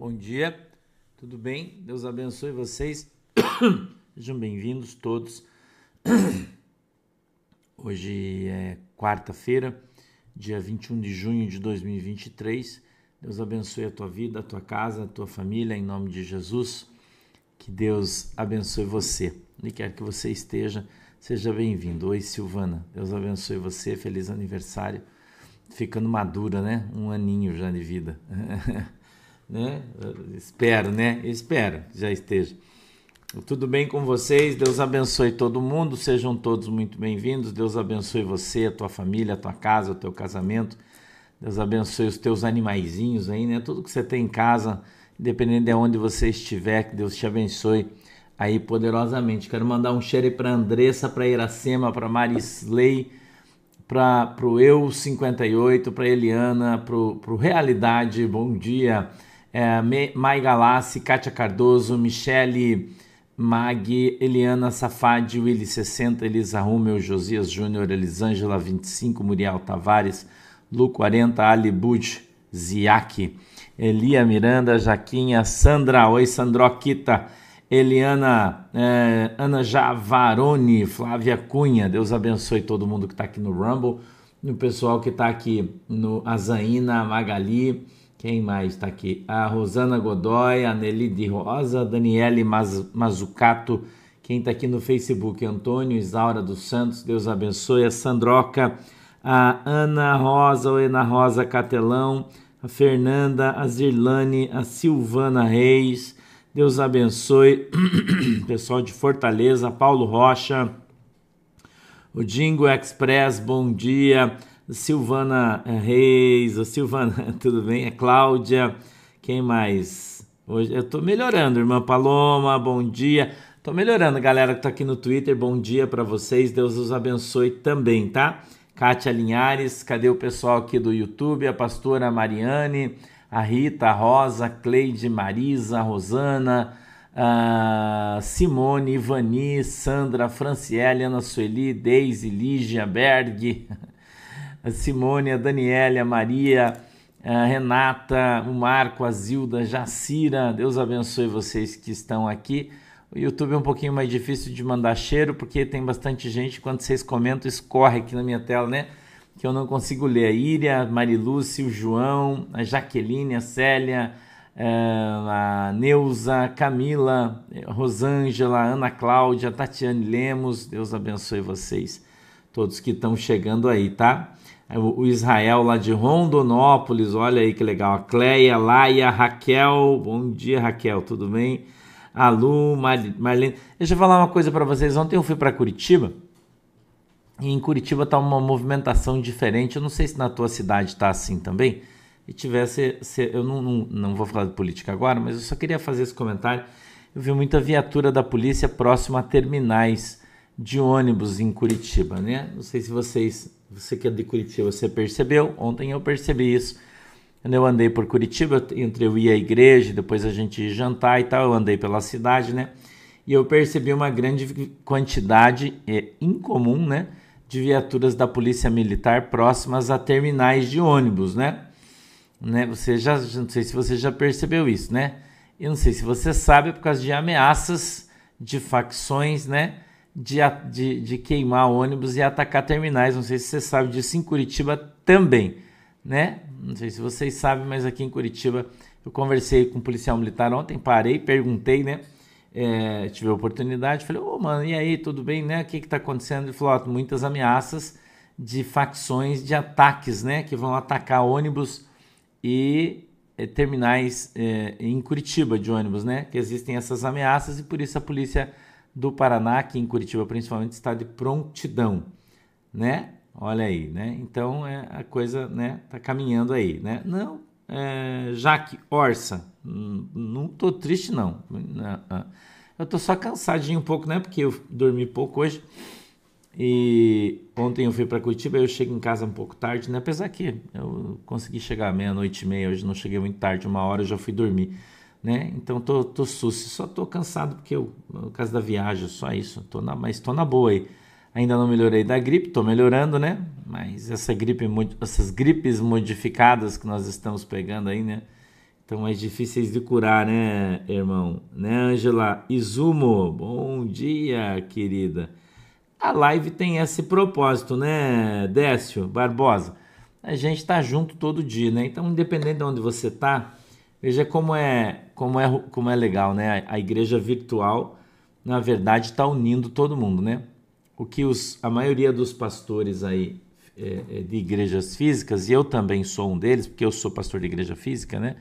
Bom dia, tudo bem? Deus abençoe vocês. Sejam bem-vindos todos. Hoje é quarta-feira, dia 21 de junho de 2023. Deus abençoe a tua vida, a tua casa, a tua família, em nome de Jesus. Que Deus abençoe você. E quer que você esteja, seja bem-vindo. Oi, Silvana. Deus abençoe você. Feliz aniversário. Ficando madura, né? Um aninho já de vida. né? Espero, né? Espero que já esteja. Tudo bem com vocês? Deus abençoe todo mundo. Sejam todos muito bem-vindos. Deus abençoe você, a tua família, a tua casa, o teu casamento. Deus abençoe os teus animaizinhos aí, né? Tudo que você tem em casa, independente de onde você estiver, que Deus te abençoe aí poderosamente. Quero mandar um cheiro para Andressa, para Iracema, para Marisley, para o Eu 58, para Eliana, para o Realidade, bom dia é, Mai Galassi, Kátia Cardoso, Michele Mag, Eliana Safadi, Willy 60, Elisa Rumel, Josias Júnior, Elisângela 25, Muriel Tavares, Lu 40, Ali Bud, Ziaki, Elia Miranda, Jaquinha, Sandra, oi Sandroquita, Eliana, é, Ana Javaroni, Flávia Cunha, Deus abençoe todo mundo que está aqui no Rumble, no pessoal que está aqui no Azaína, Magali, quem mais está aqui? A Rosana Godoy, a Nelly de Rosa, a Daniele Mazucato. Quem está aqui no Facebook? Antônio Isaura dos Santos, Deus abençoe. A Sandroca, a Ana Rosa, a Ana Rosa Catelão, a Fernanda, a Zirlane, a Silvana Reis. Deus abençoe. Pessoal de Fortaleza, Paulo Rocha, o Dingo Express, bom dia. Silvana eh, Reis, a Silvana, tudo bem? A Cláudia, quem mais? Hoje eu tô melhorando, irmã Paloma, bom dia. Tô melhorando, galera que tá aqui no Twitter, bom dia para vocês, Deus os abençoe também, tá? Kátia Linhares, cadê o pessoal aqui do YouTube? A pastora Mariane, a Rita, a Rosa, Cleide, Marisa, a Rosana, a Simone, Ivani, Sandra, Franciele, Ana Sueli, Deise, Lígia, Berg, a Simone, a Daniele, a Maria, a Renata, o Marco, a Zilda, a Jacira. Deus abençoe vocês que estão aqui. O YouTube é um pouquinho mais difícil de mandar cheiro, porque tem bastante gente. Quando vocês comentam, escorre aqui na minha tela, né? Que eu não consigo ler. A Íria, a Marilúcia, o João, a Jaqueline, a Célia, eh, a Neuza, a Camila, a Rosângela, a Ana Cláudia, a Tatiane Lemos. Deus abençoe vocês, todos que estão chegando aí, tá? O Israel lá de Rondonópolis, olha aí que legal. A Cleia, Laia, Raquel, bom dia Raquel, tudo bem? A Lu, Mar Marlene. Deixa eu falar uma coisa para vocês. Ontem eu fui para Curitiba e em Curitiba tá uma movimentação diferente. Eu não sei se na tua cidade tá assim também. E tivesse, eu não, não, não vou falar de política agora, mas eu só queria fazer esse comentário. Eu vi muita viatura da polícia próxima a terminais de ônibus em Curitiba, né? Não sei se vocês você que é de Curitiba, você percebeu? Ontem eu percebi isso. Quando eu andei por Curitiba, entre eu ia à igreja, depois a gente ia jantar e tal, eu andei pela cidade, né? E eu percebi uma grande quantidade é, incomum, né? De viaturas da Polícia Militar próximas a terminais de ônibus, né? né? Você já, não sei se você já percebeu isso, né? Eu não sei se você sabe, é por causa de ameaças de facções, né? De, de, de queimar ônibus e atacar terminais. Não sei se você sabe disso em Curitiba também, né? Não sei se vocês sabem, mas aqui em Curitiba eu conversei com um policial militar ontem, parei, perguntei, né? É, tive a oportunidade, falei, ô oh, mano, e aí, tudo bem, né? O que está acontecendo? Ele falou, oh, muitas ameaças de facções de ataques, né? Que vão atacar ônibus e é, terminais é, em Curitiba de ônibus, né? Que existem essas ameaças e por isso a polícia do Paraná, aqui em Curitiba principalmente, está de prontidão, né? Olha aí, né? Então é, a coisa, né, tá caminhando aí, né? Não, é, Jaque Orsa, hum, não tô triste não. Eu tô só cansadinho um pouco, né? Porque eu dormi pouco hoje. E ontem eu fui para Curitiba, eu cheguei em casa um pouco tarde, né? Apesar que eu consegui chegar meia-noite e meia, hoje não cheguei muito tarde, uma hora eu já fui dormir né? Então tô, tô só tô cansado porque eu, no caso da viagem, só isso, tô na, mas tô na boa aí. Ainda não melhorei da gripe, tô melhorando, né? Mas essa gripe, essas gripes modificadas que nós estamos pegando aí, né? Estão mais difíceis de curar, né, irmão? Né, Angela? Izumo, bom dia, querida. A live tem esse propósito, né, Décio Barbosa? A gente tá junto todo dia, né? Então, independente de onde você tá, veja como é, como é, como é legal, né? A igreja virtual, na verdade, está unindo todo mundo, né? O que os, a maioria dos pastores aí é, é, de igrejas físicas, e eu também sou um deles, porque eu sou pastor de igreja física, né?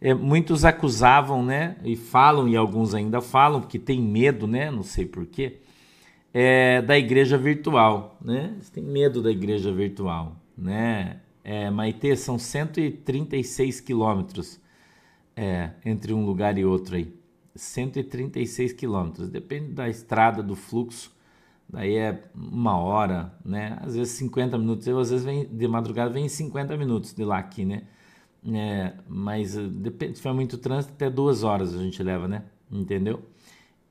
É, muitos acusavam, né? E falam, e alguns ainda falam, porque tem medo, né? Não sei porquê, é, da igreja virtual, né? Eles têm medo da igreja virtual, né? É, Maitê, são 136 quilômetros é, entre um lugar e outro aí. 136 quilômetros, depende da estrada, do fluxo, daí é uma hora, né? Às vezes 50 minutos, eu às vezes vem, de madrugada vem 50 minutos de lá aqui, né? É, mas eh, depende, se for muito trânsito, até duas horas a gente leva, né? Entendeu?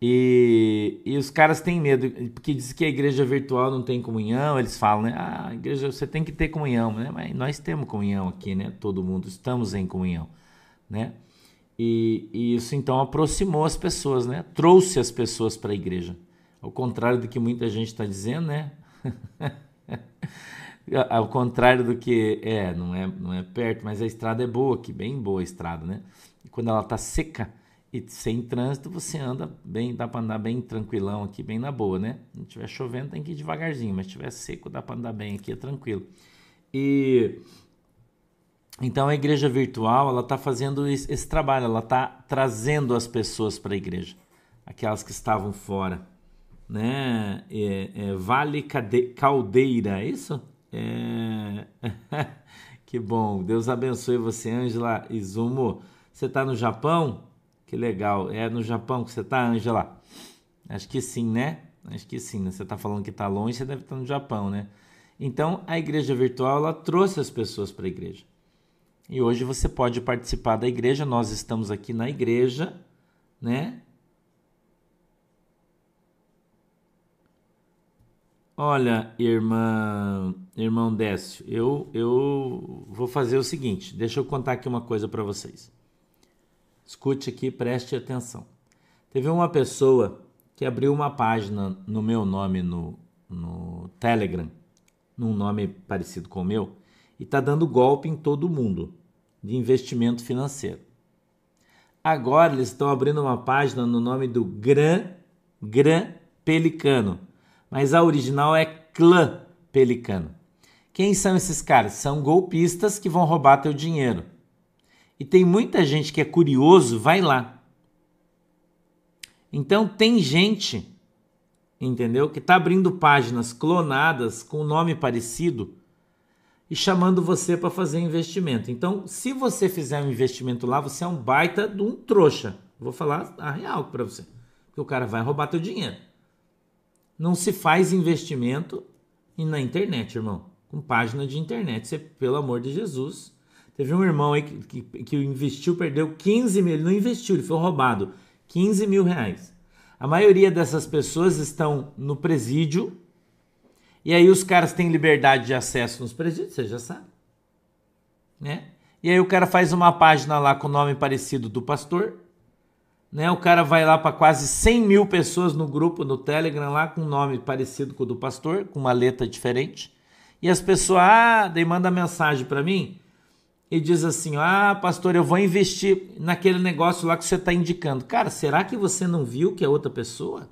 E, e os caras têm medo, porque diz que a igreja virtual não tem comunhão, eles falam, né? Ah, a igreja você tem que ter comunhão, né? Mas nós temos comunhão aqui, né? Todo mundo estamos em comunhão, né? E, e isso então aproximou as pessoas, né? Trouxe as pessoas para a igreja. Ao contrário do que muita gente está dizendo, né? Ao contrário do que é, não é, não é perto, mas a estrada é boa, que bem boa a estrada, né? E quando ela tá seca e sem trânsito, você anda bem, dá para andar bem tranquilão aqui, bem na boa, né? Se tiver chovendo, tem que ir devagarzinho, mas tiver seco, dá para andar bem aqui, é tranquilo. E então a igreja virtual, ela tá fazendo esse, trabalho, ela tá trazendo as pessoas para a igreja, aquelas que estavam fora, né? É, é, vale Caldeira, é isso? É... que bom. Deus abençoe você, Ângela Izumo. Você está no Japão? Que legal. É no Japão que você está, Ângela? Acho que sim, né? Acho que sim. Né? Você está falando que está longe, você deve estar tá no Japão, né? Então, a igreja virtual ela trouxe as pessoas para a igreja. E hoje você pode participar da igreja. Nós estamos aqui na igreja, né? Olha, irmã, irmão Décio, eu, eu vou fazer o seguinte, deixa eu contar aqui uma coisa para vocês. Escute aqui, preste atenção. Teve uma pessoa que abriu uma página no meu nome no, no Telegram, num nome parecido com o meu, e está dando golpe em todo mundo de investimento financeiro. Agora eles estão abrindo uma página no nome do Gran, Gran Pelicano mas a original é Clã Pelicano. Quem são esses caras? São golpistas que vão roubar teu dinheiro. E tem muita gente que é curioso, vai lá. Então tem gente, entendeu? Que está abrindo páginas clonadas com nome parecido e chamando você para fazer investimento. Então, se você fizer um investimento lá, você é um baita de um trouxa. Vou falar a real para você. Porque o cara vai roubar teu dinheiro. Não se faz investimento na internet, irmão. Com página de internet. Você, pelo amor de Jesus. Teve um irmão aí que, que, que investiu, perdeu 15 mil. Ele não investiu, ele foi roubado. 15 mil reais. A maioria dessas pessoas estão no presídio. E aí os caras têm liberdade de acesso nos presídios, você já sabe. Né? E aí o cara faz uma página lá com o nome parecido do pastor né? O cara vai lá para quase 100 mil pessoas no grupo no Telegram lá com um nome parecido com o do pastor, com uma letra diferente. E as pessoas, ah, daí manda mensagem para mim e diz assim: Ah, pastor, eu vou investir naquele negócio lá que você está indicando. Cara, será que você não viu que é outra pessoa?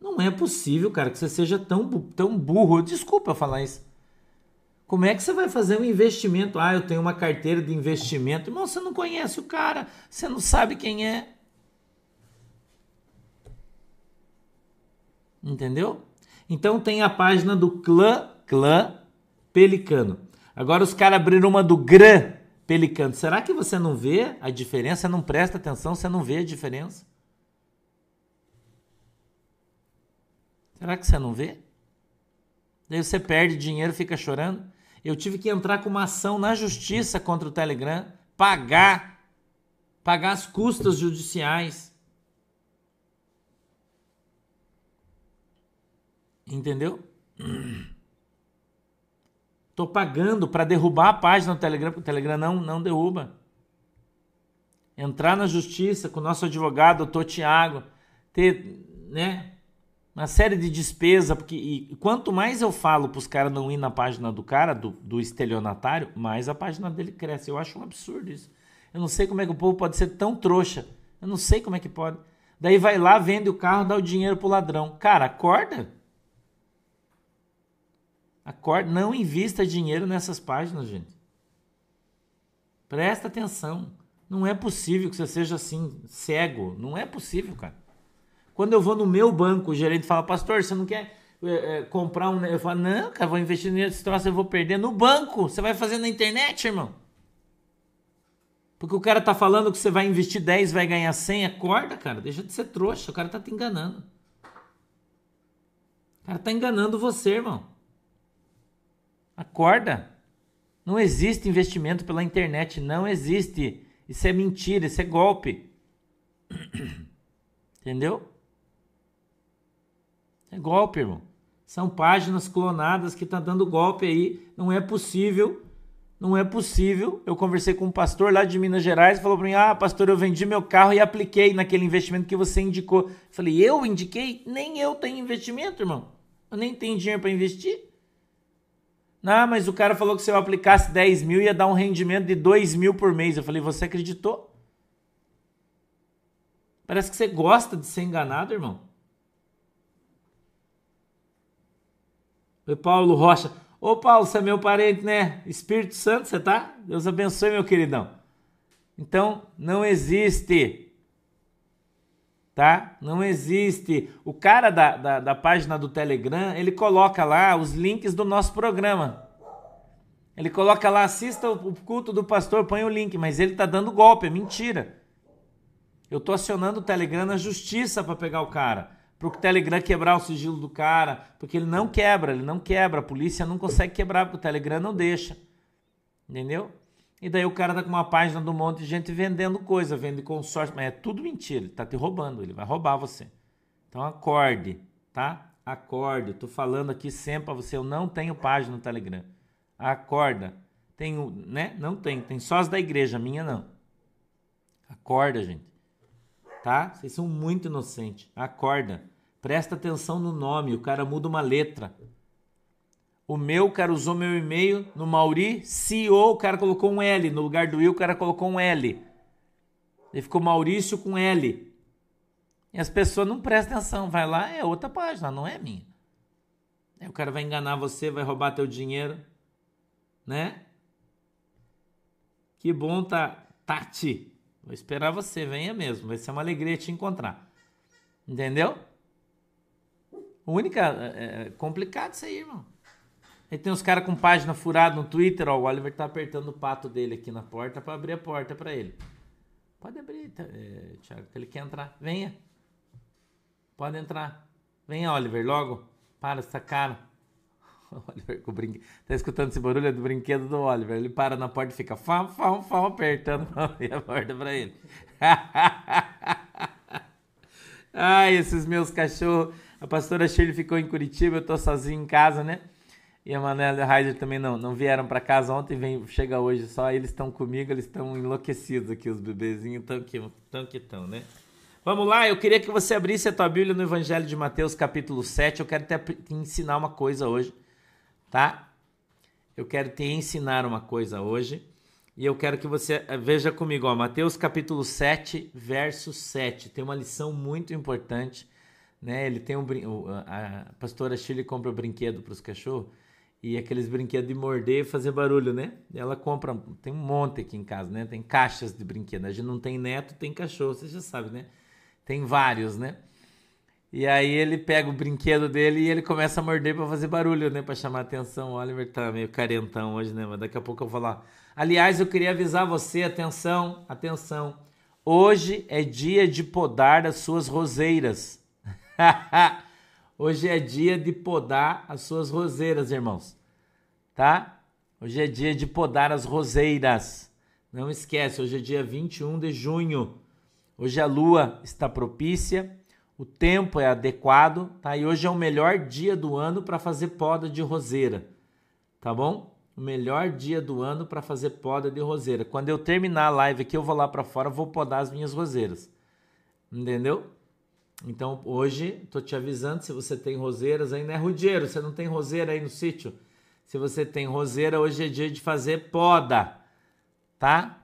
Não é possível, cara, que você seja tão, tão burro. Desculpa eu falar isso. Como é que você vai fazer um investimento? Ah, eu tenho uma carteira de investimento. Irmão, você não conhece o cara, você não sabe quem é. Entendeu? Então tem a página do clã, clã Pelicano. Agora os caras abriram uma do Gran Pelicano. Será que você não vê a diferença? Você não presta atenção? Você não vê a diferença? Será que você não vê? Daí você perde dinheiro, fica chorando. Eu tive que entrar com uma ação na justiça contra o Telegram, pagar, pagar as custas judiciais. Entendeu? Tô pagando para derrubar a página do Telegram, porque o Telegram não, não derruba. entrar na justiça com o nosso advogado, doutor Tiago, ter, né, uma série de despesa, porque e, quanto mais eu falo para os caras não ir na página do cara, do, do estelionatário, mais a página dele cresce. Eu acho um absurdo isso. Eu não sei como é que o povo pode ser tão trouxa. Eu não sei como é que pode. Daí vai lá, vende o carro, dá o dinheiro pro ladrão. Cara, acorda. Acorda, não invista dinheiro nessas páginas, gente. Presta atenção. Não é possível que você seja assim, cego. Não é possível, cara. Quando eu vou no meu banco, o gerente fala, pastor, você não quer é, é, comprar um. Eu falo, não, cara, vou investir nesse troço, eu vou perder. No banco, você vai fazer na internet, irmão. Porque o cara tá falando que você vai investir 10, vai ganhar 100, acorda, cara, deixa de ser trouxa, o cara tá te enganando. O cara tá enganando você, irmão. Acorda. Não existe investimento pela internet, não existe. Isso é mentira, isso é golpe. Entendeu? É golpe, irmão. São páginas clonadas que tá dando golpe aí. Não é possível. Não é possível. Eu conversei com um pastor lá de Minas Gerais falou para mim: "Ah, pastor, eu vendi meu carro e apliquei naquele investimento que você indicou". Falei: "Eu indiquei? Nem eu tenho investimento, irmão. Eu nem tenho dinheiro para investir". Não, mas o cara falou que se eu aplicasse 10 mil ia dar um rendimento de 2 mil por mês. Eu falei, você acreditou? Parece que você gosta de ser enganado, irmão. Oi, Paulo Rocha. Ô, Paulo, você é meu parente, né? Espírito Santo, você tá? Deus abençoe, meu queridão. Então, não existe. Tá? Não existe. O cara da, da, da página do Telegram, ele coloca lá os links do nosso programa. Ele coloca lá, assista o culto do pastor, põe o link, mas ele tá dando golpe, é mentira. Eu tô acionando o Telegram na justiça para pegar o cara para o Telegram quebrar o sigilo do cara, porque ele não quebra, ele não quebra, a polícia não consegue quebrar, porque o Telegram não deixa. Entendeu? E daí o cara tá com uma página do monte de gente vendendo coisa, vende consórcio, mas é tudo mentira, ele tá te roubando, ele vai roubar você. Então acorde, tá? Acorde. Tô falando aqui sempre para você, eu não tenho página no Telegram. Acorda. Tenho, né? Não tem, tem só as da igreja, minha não. Acorda, gente tá? Vocês são muito inocentes. Acorda. Presta atenção no nome, o cara muda uma letra. O meu, o cara usou meu e-mail no Mauri CEO, o cara colocou um L. No lugar do Will, o cara colocou um L. Ele ficou Maurício com L. E as pessoas não prestam atenção. Vai lá, é outra página, não é minha. Aí o cara vai enganar você, vai roubar teu dinheiro. Né? Que bom tá Tati. Vou esperar você, venha mesmo. Vai ser uma alegria te encontrar. Entendeu? Única. É, é complicado isso aí, irmão. Aí tem uns caras com página furada no Twitter, ó. O Oliver tá apertando o pato dele aqui na porta para abrir a porta para ele. Pode abrir, tá, é, Thiago, que ele quer entrar. Venha. Pode entrar. Venha, Oliver, logo. Para essa cara. Oliver com o brinquedo. Tá escutando esse barulho? É do brinquedo do Oliver. Ele para na porta e fica fam, fam, fam, apertando abrir a porta pra ele. Ai, esses meus cachorros. A pastora Shirley ficou em Curitiba, eu tô sozinho em casa, né? E a Manuela e a Heider também não, não vieram para casa ontem, vem, chega hoje só, eles estão comigo, eles estão enlouquecidos aqui, os bebezinhos, tão que tão, que tão, né? Vamos lá, eu queria que você abrisse a tua Bíblia no Evangelho de Mateus, capítulo 7. Eu quero te ensinar uma coisa hoje tá? Eu quero te ensinar uma coisa hoje e eu quero que você eh, veja comigo, ó, Mateus capítulo 7, verso 7. Tem uma lição muito importante, né? Ele tem um a pastora Shirley compra um brinquedo para os cachorros e aqueles brinquedos de morder e fazer barulho, né? Ela compra, tem um monte aqui em casa, né? Tem caixas de brinquedo. A gente não tem neto, tem cachorro, você já sabe, né? Tem vários, né? E aí ele pega o brinquedo dele e ele começa a morder para fazer barulho, né? Para chamar atenção. O Oliver tá meio carentão hoje, né? Mas daqui a pouco eu vou falar. Aliás, eu queria avisar você, atenção, atenção. Hoje é dia de podar as suas roseiras. hoje é dia de podar as suas roseiras, irmãos. Tá? Hoje é dia de podar as roseiras. Não esquece, hoje é dia 21 de junho. Hoje a lua está propícia o tempo é adequado, tá? E hoje é o melhor dia do ano para fazer poda de roseira, tá bom? o melhor dia do ano para fazer poda de roseira. Quando eu terminar a live aqui, eu vou lá para fora, vou podar as minhas roseiras. Entendeu? Então hoje tô te avisando se você tem roseiras aí, né, Rudiero? Você não tem roseira aí no sítio? Se você tem roseira, hoje é dia de fazer poda, tá?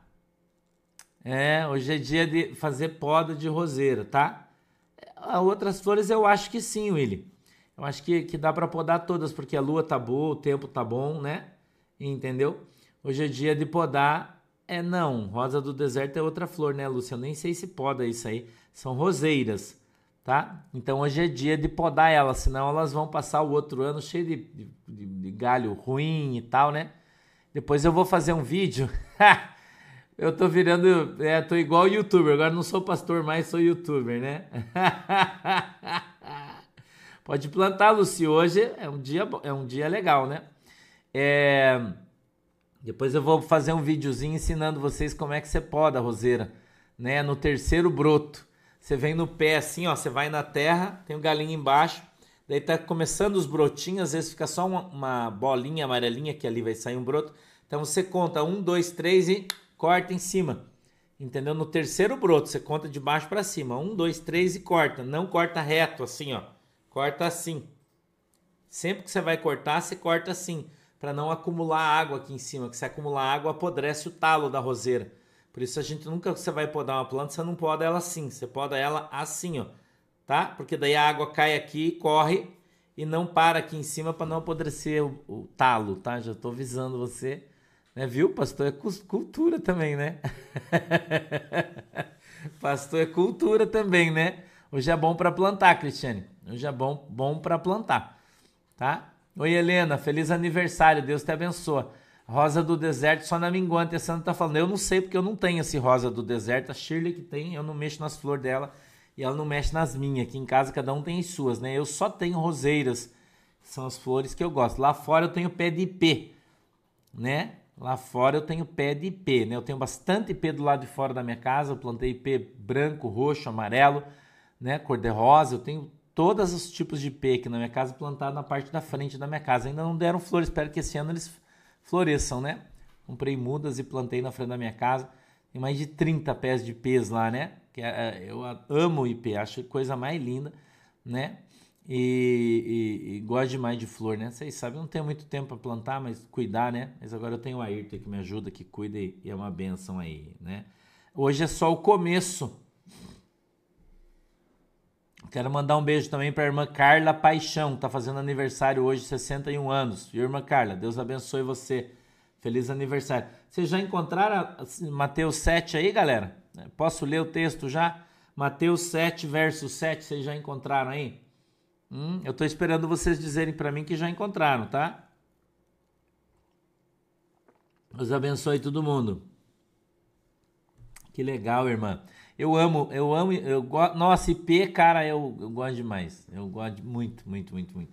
É, hoje é dia de fazer poda de roseira, tá? A outras flores eu acho que sim, Willy. Eu acho que, que dá para podar todas, porque a lua tá boa, o tempo tá bom, né? Entendeu? Hoje é dia de podar. É não, rosa do deserto é outra flor, né, Lúcia? Eu nem sei se poda isso aí. São roseiras, tá? Então hoje é dia de podar elas, senão elas vão passar o outro ano cheio de, de, de galho ruim e tal, né? Depois eu vou fazer um vídeo. eu tô virando. É, tô igual youtuber. Agora não sou pastor mais, sou youtuber, né? Pode plantar, Luci. Hoje é um dia, é um dia legal, né? É... Depois eu vou fazer um videozinho ensinando vocês como é que você poda a roseira, né? No terceiro broto. Você vem no pé assim, ó. Você vai na terra, tem um galinho embaixo. Daí tá começando os brotinhos, às vezes fica só uma, uma bolinha amarelinha que ali vai sair um broto. Então você conta um, dois, três e corta em cima. Entendeu? No terceiro broto, você conta de baixo para cima. Um, dois, três e corta. Não corta reto assim, ó. Corta assim. Sempre que você vai cortar, você corta assim, para não acumular água aqui em cima, que se acumular água apodrece o talo da roseira. Por isso a gente nunca você vai podar uma planta, você não poda ela assim, você poda ela assim, ó, tá? Porque daí a água cai aqui, corre e não para aqui em cima para não apodrecer o, o, talo, tá? Já estou avisando você, né? Viu? Pastor é cultura também, né? Pastor é cultura também, né? Hoje é bom para plantar, Cristiane. Hoje é bom, bom para plantar, tá? Oi, Helena, feliz aniversário, Deus te abençoe. Rosa do deserto só na minguante. A Sandra tá falando, eu não sei porque eu não tenho esse rosa do deserto. A Shirley que tem, eu não mexo nas flores dela e ela não mexe nas minhas. Aqui em casa cada um tem as suas, né? Eu só tenho roseiras, são as flores que eu gosto. Lá fora eu tenho pé de ipê, né? Lá fora eu tenho pé de ipê, né? Eu tenho bastante ipê do lado de fora da minha casa. Eu plantei ipê branco, roxo, amarelo, né? Cor de rosa. Eu tenho todos os tipos de ipê aqui na minha casa plantado na parte da frente da minha casa. Ainda não deram flores, espero que esse ano eles floresçam, né? Comprei mudas e plantei na frente da minha casa. Tem mais de 30 pés de ipês lá, né? Que é, é eu amo ipê, acho coisa mais linda, né? E, e, e, gosto demais de flor, né? Vocês sabem, não tenho muito tempo para plantar, mas cuidar, né? Mas agora eu tenho o Ayrton que me ajuda, que cuida e, e é uma benção aí, né? Hoje é só o começo Quero mandar um beijo também para a irmã Carla Paixão, tá fazendo aniversário hoje, 61 anos. irmã Carla, Deus abençoe você. Feliz aniversário. Vocês já encontraram Mateus 7 aí, galera? Posso ler o texto já? Mateus 7, verso 7, vocês já encontraram aí? Hum, eu estou esperando vocês dizerem para mim que já encontraram, tá? Deus abençoe todo mundo. Que legal, irmã. Eu amo, eu amo, eu gosto. Nossa, IP, cara, eu, eu gosto demais. Eu gosto muito, muito, muito, muito.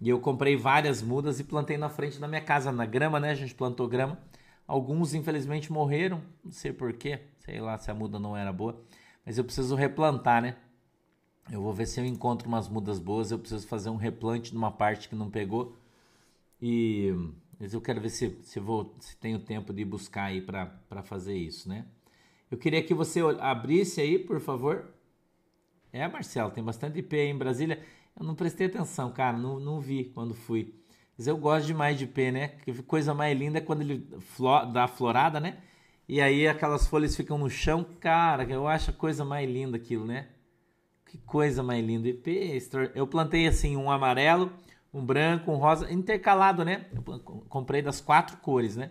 E eu comprei várias mudas e plantei na frente da minha casa, na grama, né? A gente plantou grama. Alguns, infelizmente, morreram. Não sei porquê. Sei lá se a muda não era boa. Mas eu preciso replantar, né? Eu vou ver se eu encontro umas mudas boas. Eu preciso fazer um replante numa parte que não pegou. E mas eu quero ver se, se, vou, se tenho tempo de buscar aí para fazer isso, né? Eu queria que você abrisse aí, por favor. É, Marcelo, tem bastante IP aí em Brasília. Eu não prestei atenção, cara, não, não vi quando fui. Mas eu gosto demais de IP, né? Que coisa mais linda é quando ele dá florada, né? E aí aquelas folhas ficam no chão. Cara, eu acho a coisa mais linda aquilo, né? Que coisa mais linda. IP, eu plantei assim um amarelo, um branco, um rosa, intercalado, né? Eu comprei das quatro cores, né?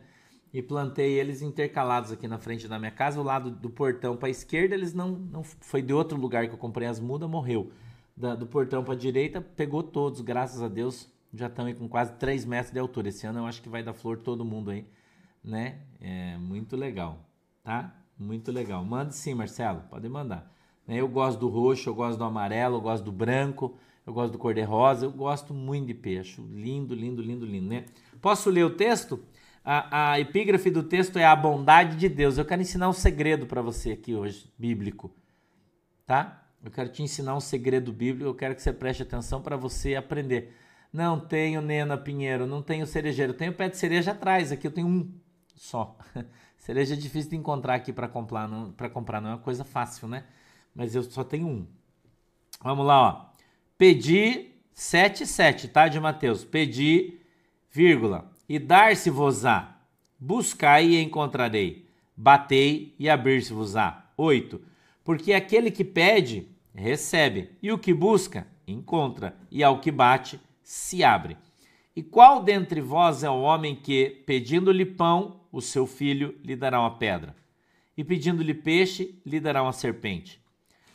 e plantei eles intercalados aqui na frente da minha casa. O lado do portão para a esquerda, eles não, não. Foi de outro lugar que eu comprei as mudas, morreu. Da, do portão para a direita, pegou todos, graças a Deus. Já estão aí com quase 3 metros de altura. Esse ano eu acho que vai dar flor todo mundo aí, né? É muito legal, tá? Muito legal. Mande sim, Marcelo, pode mandar. Né, eu gosto do roxo, eu gosto do amarelo, eu gosto do branco, eu gosto do cor-de-rosa, eu gosto muito de peixe. Lindo, lindo, lindo, lindo, né? Posso ler o texto? A, a epígrafe do texto é a bondade de Deus. Eu quero ensinar um segredo para você aqui hoje, bíblico. Tá? Eu quero te ensinar um segredo bíblico. Eu quero que você preste atenção para você aprender. Não tenho Nena Pinheiro, não tenho cerejeiro. Tenho pé de cereja atrás, aqui eu tenho um só. Cereja é difícil de encontrar aqui para comprar, não, para comprar não é uma coisa fácil, né? Mas eu só tenho um. Vamos lá, ó. Pedi 77, tá, de Mateus? Pedi, vírgula, e dar-se-vos-á. Buscai e encontrarei. Batei e abrir-se-vos-á. 8. Porque aquele que pede, recebe, e o que busca, encontra, e ao que bate, se abre. E qual dentre vós é o homem que, pedindo-lhe pão, o seu filho lhe dará uma pedra? E pedindo-lhe peixe, lhe dará uma serpente?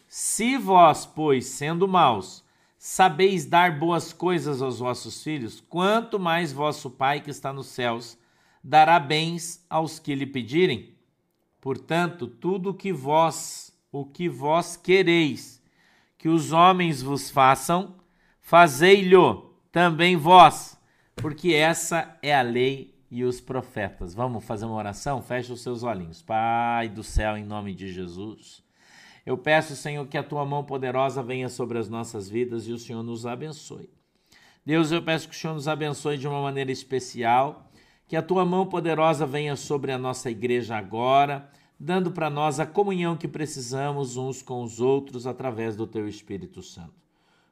Se vós, pois, sendo maus, sabeis dar boas coisas aos vossos filhos, quanto mais vosso Pai que está nos céus dará bens aos que lhe pedirem? Portanto, tudo o que vós, o que vós quereis que os homens vos façam, fazei-lhe também vós, porque essa é a lei e os profetas. Vamos fazer uma oração? Feche os seus olhinhos. Pai do céu, em nome de Jesus. Eu peço, Senhor, que a tua mão poderosa venha sobre as nossas vidas e o Senhor nos abençoe. Deus, eu peço que o Senhor nos abençoe de uma maneira especial, que a tua mão poderosa venha sobre a nossa igreja agora, dando para nós a comunhão que precisamos uns com os outros através do teu Espírito Santo.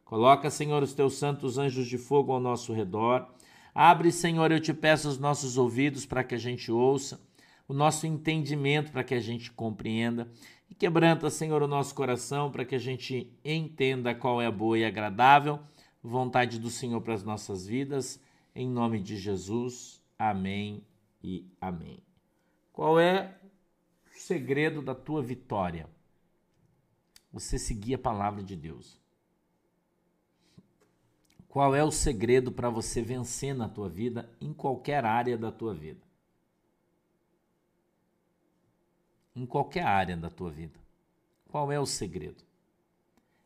Coloca, Senhor, os teus santos anjos de fogo ao nosso redor. Abre, Senhor, eu te peço os nossos ouvidos para que a gente ouça, o nosso entendimento para que a gente compreenda e quebranta, Senhor, o nosso coração para que a gente entenda qual é a boa e agradável vontade do Senhor para as nossas vidas. Em nome de Jesus. Amém e amém. Qual é o segredo da tua vitória? Você seguir a palavra de Deus. Qual é o segredo para você vencer na tua vida, em qualquer área da tua vida? Em qualquer área da tua vida. Qual é o segredo?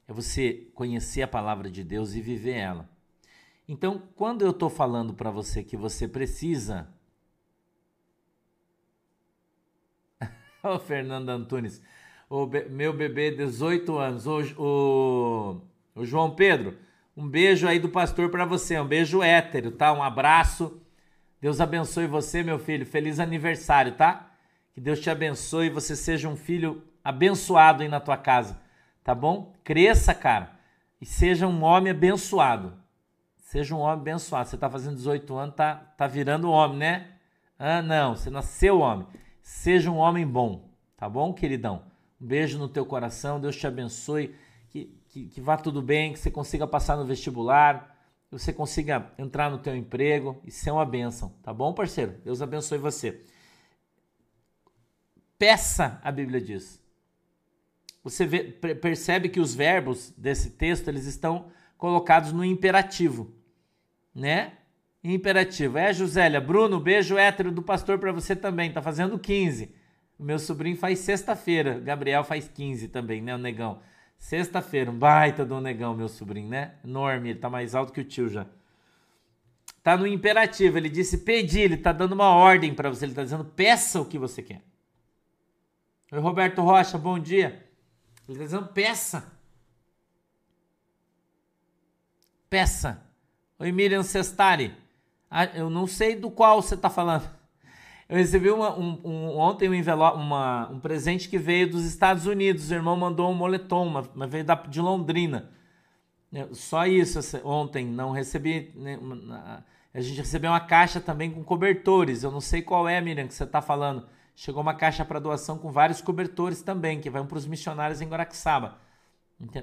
É você conhecer a palavra de Deus e viver ela. Então, quando eu estou falando para você que você precisa. Ô, Fernando Antunes, o be... meu bebê, 18 anos, o, o... o João Pedro, um beijo aí do pastor para você, um beijo hétero, tá? Um abraço. Deus abençoe você, meu filho. Feliz aniversário, tá? Que Deus te abençoe e você seja um filho abençoado aí na tua casa, tá bom? Cresça, cara, e seja um homem abençoado. Seja um homem abençoado. Você tá fazendo 18 anos, tá, tá virando homem, né? Ah, não, você nasceu homem. Seja um homem bom, tá bom, queridão? Um beijo no teu coração, Deus te abençoe, que, que, que vá tudo bem, que você consiga passar no vestibular, que você consiga entrar no teu emprego e ser uma bênção, tá bom, parceiro? Deus abençoe você. Peça, a Bíblia diz. Você vê, percebe que os verbos desse texto eles estão colocados no imperativo, né? Imperativo. É, Josélia, Bruno, beijo hétero do pastor para você também. Tá fazendo 15. O meu sobrinho faz sexta-feira. Gabriel faz 15 também, né, o negão? Sexta-feira, um baita do negão, meu sobrinho, né? Enorme, ele tá mais alto que o tio já. Tá no imperativo, ele disse pedir, ele tá dando uma ordem para você, ele tá dizendo peça o que você quer. Oi, Roberto Rocha, bom dia. Ele está dizendo peça. Peça. Oi, Miriam Sestari. Ah, eu não sei do qual você está falando. Eu recebi uma, um, um, ontem um, envelope, uma, um presente que veio dos Estados Unidos. O irmão mandou um moletom, mas uma veio da, de Londrina. Só isso ontem. Não recebi. Né, a gente recebeu uma caixa também com cobertores. Eu não sei qual é, Miriam, que você está falando chegou uma caixa para doação com vários cobertores também, que vão para os missionários em Guaraxaba.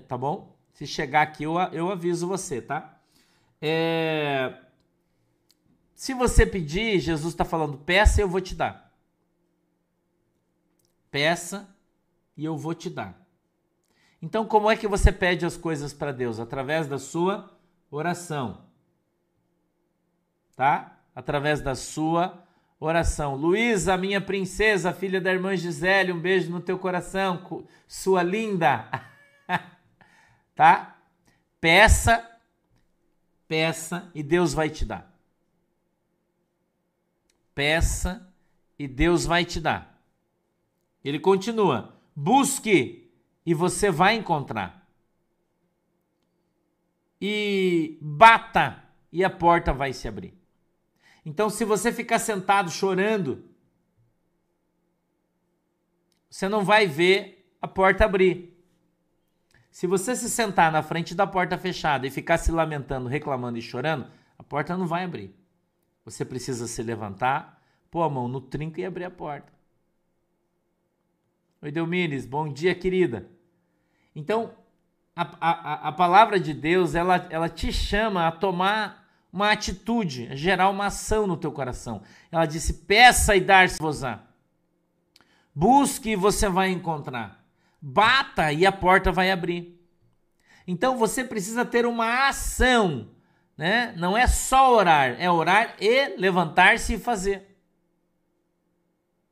Tá bom? Se chegar aqui, eu, eu aviso você, tá? É... Se você pedir, Jesus está falando, peça e eu vou te dar. Peça e eu vou te dar. Então, como é que você pede as coisas para Deus? Através da sua oração. Tá? Através da sua Oração. Luísa, minha princesa, filha da irmã Gisele, um beijo no teu coração, sua linda. tá? Peça, peça e Deus vai te dar. Peça e Deus vai te dar. Ele continua: busque e você vai encontrar. E bata e a porta vai se abrir. Então, se você ficar sentado chorando, você não vai ver a porta abrir. Se você se sentar na frente da porta fechada e ficar se lamentando, reclamando e chorando, a porta não vai abrir. Você precisa se levantar, pôr a mão no trinco e abrir a porta. Oi, Delmires, bom dia, querida. Então, a, a, a palavra de Deus, ela, ela te chama a tomar uma atitude, gerar uma ação no teu coração. Ela disse: peça e dar-se-vos-á. Busque e você vai encontrar. Bata e a porta vai abrir. Então você precisa ter uma ação, né? Não é só orar, é orar e levantar-se e fazer.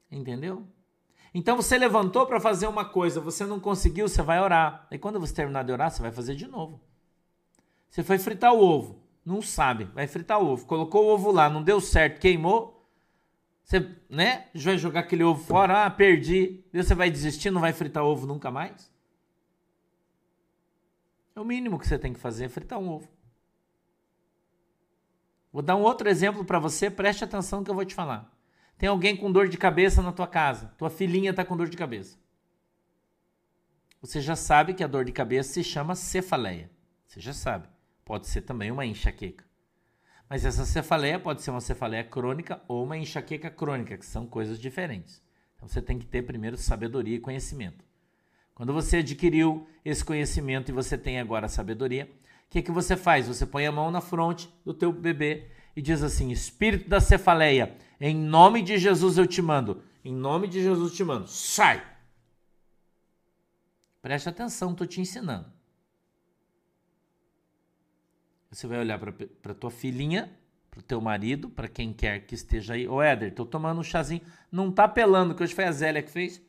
Entendeu? Então você levantou para fazer uma coisa, você não conseguiu, você vai orar. E quando você terminar de orar, você vai fazer de novo. Você foi fritar o ovo, não sabe, vai fritar o ovo. Colocou o ovo lá, não deu certo, queimou, você, né? Vai jogar aquele ovo fora, ah, perdi. E você vai desistir, não vai fritar ovo nunca mais? É o mínimo que você tem que fazer, é fritar um ovo. Vou dar um outro exemplo para você, preste atenção no que eu vou te falar. Tem alguém com dor de cabeça na tua casa, tua filhinha está com dor de cabeça. Você já sabe que a dor de cabeça se chama cefaleia. Você já sabe. Pode ser também uma enxaqueca. Mas essa cefaleia pode ser uma cefaleia crônica ou uma enxaqueca crônica, que são coisas diferentes. Então você tem que ter primeiro sabedoria e conhecimento. Quando você adquiriu esse conhecimento e você tem agora a sabedoria, o que, que você faz? Você põe a mão na fronte do teu bebê e diz assim: Espírito da cefaleia, em nome de Jesus eu te mando. Em nome de Jesus eu te mando. Sai! Preste atenção, estou te ensinando. Você vai olhar para tua filhinha, para o teu marido, para quem quer que esteja aí. Ô Éder, tô tomando um chazinho. Não tá pelando, que hoje foi a Zélia que fez.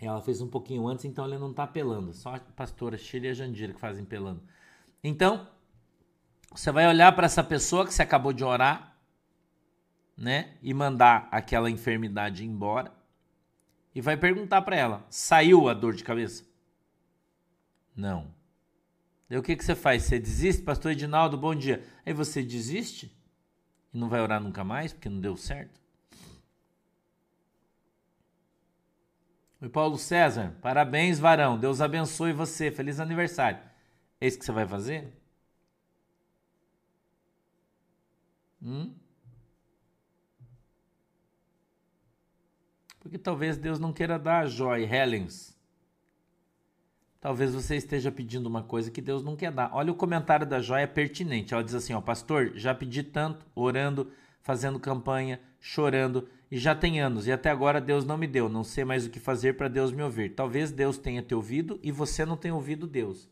Ela fez um pouquinho antes, então ela não tá pelando. Só a pastora Sheila e a Jandira que fazem pelando. Então, você vai olhar para essa pessoa que você acabou de orar, né? E mandar aquela enfermidade embora. E vai perguntar para ela: saiu a dor de cabeça? Não. Daí o que, que você faz? Você desiste? Pastor Edinaldo, bom dia. Aí você desiste e não vai orar nunca mais porque não deu certo? Oi, Paulo César. Parabéns, varão. Deus abençoe você. Feliz aniversário. É isso que você vai fazer? Hum? Porque talvez Deus não queira dar a joy, Helens talvez você esteja pedindo uma coisa que Deus não quer dar. Olha o comentário da joia pertinente. Ela diz assim: ó, pastor, já pedi tanto, orando, fazendo campanha, chorando, e já tem anos, e até agora Deus não me deu. Não sei mais o que fazer para Deus me ouvir. Talvez Deus tenha te ouvido e você não tenha ouvido Deus.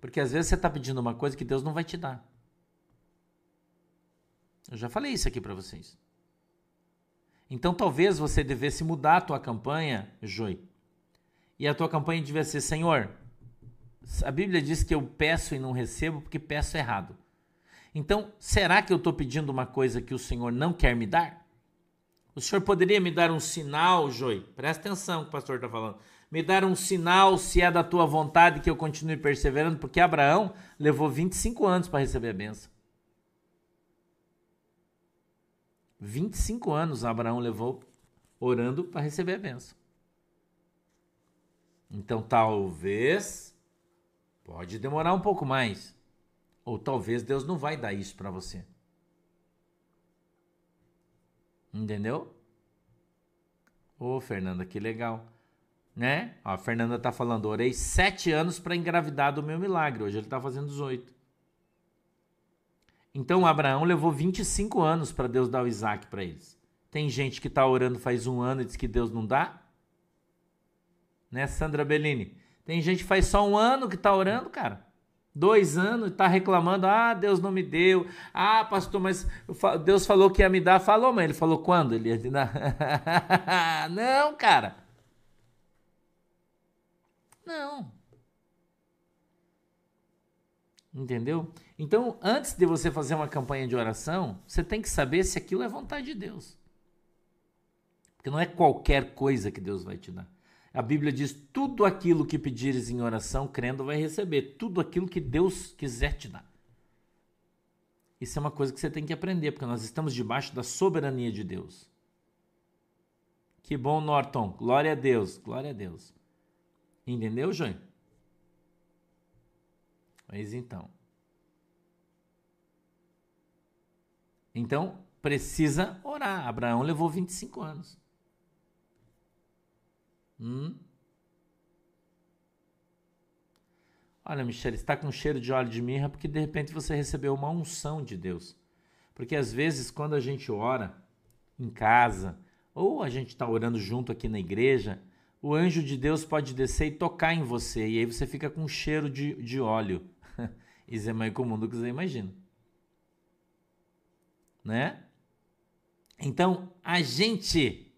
Porque às vezes você está pedindo uma coisa que Deus não vai te dar. Eu já falei isso aqui para vocês. Então talvez você devesse mudar a tua campanha, Joy e a tua campanha devia ser: Senhor, a Bíblia diz que eu peço e não recebo porque peço errado. Então, será que eu estou pedindo uma coisa que o Senhor não quer me dar? O Senhor poderia me dar um sinal, Joy? Presta atenção que o pastor está falando. Me dar um sinal se é da tua vontade que eu continue perseverando, porque Abraão levou 25 anos para receber a benção. 25 anos Abraão levou orando para receber a benção. Então talvez pode demorar um pouco mais. Ou talvez Deus não vai dar isso para você. Entendeu? Ô, Fernanda, que legal. Né? Ó, a Fernanda tá falando, orei sete anos para engravidar do meu milagre. Hoje ele tá fazendo 18. Então Abraão levou 25 anos para Deus dar o Isaac para eles. Tem gente que tá orando faz um ano e diz que Deus não dá né, Sandra Bellini? Tem gente que faz só um ano que tá orando, cara. Dois anos e tá reclamando, ah, Deus não me deu. Ah, pastor, mas Deus falou que ia me dar. Falou, mas ele falou quando ele ia dar? não, cara. Não. Entendeu? Então, antes de você fazer uma campanha de oração, você tem que saber se aquilo é vontade de Deus. Porque não é qualquer coisa que Deus vai te dar. A Bíblia diz: tudo aquilo que pedires em oração, crendo, vai receber. Tudo aquilo que Deus quiser te dar. Isso é uma coisa que você tem que aprender, porque nós estamos debaixo da soberania de Deus. Que bom, Norton. Glória a Deus. Glória a Deus. Entendeu, João? Mas então. Então, precisa orar. Abraão levou 25 anos. Hum? Olha, Michele, está com cheiro de óleo de mirra porque de repente você recebeu uma unção de Deus. Porque às vezes, quando a gente ora em casa, ou a gente está orando junto aqui na igreja, o anjo de Deus pode descer e tocar em você, e aí você fica com cheiro de, de óleo. Isso é mais comum do que você imagina. Né? Então, a gente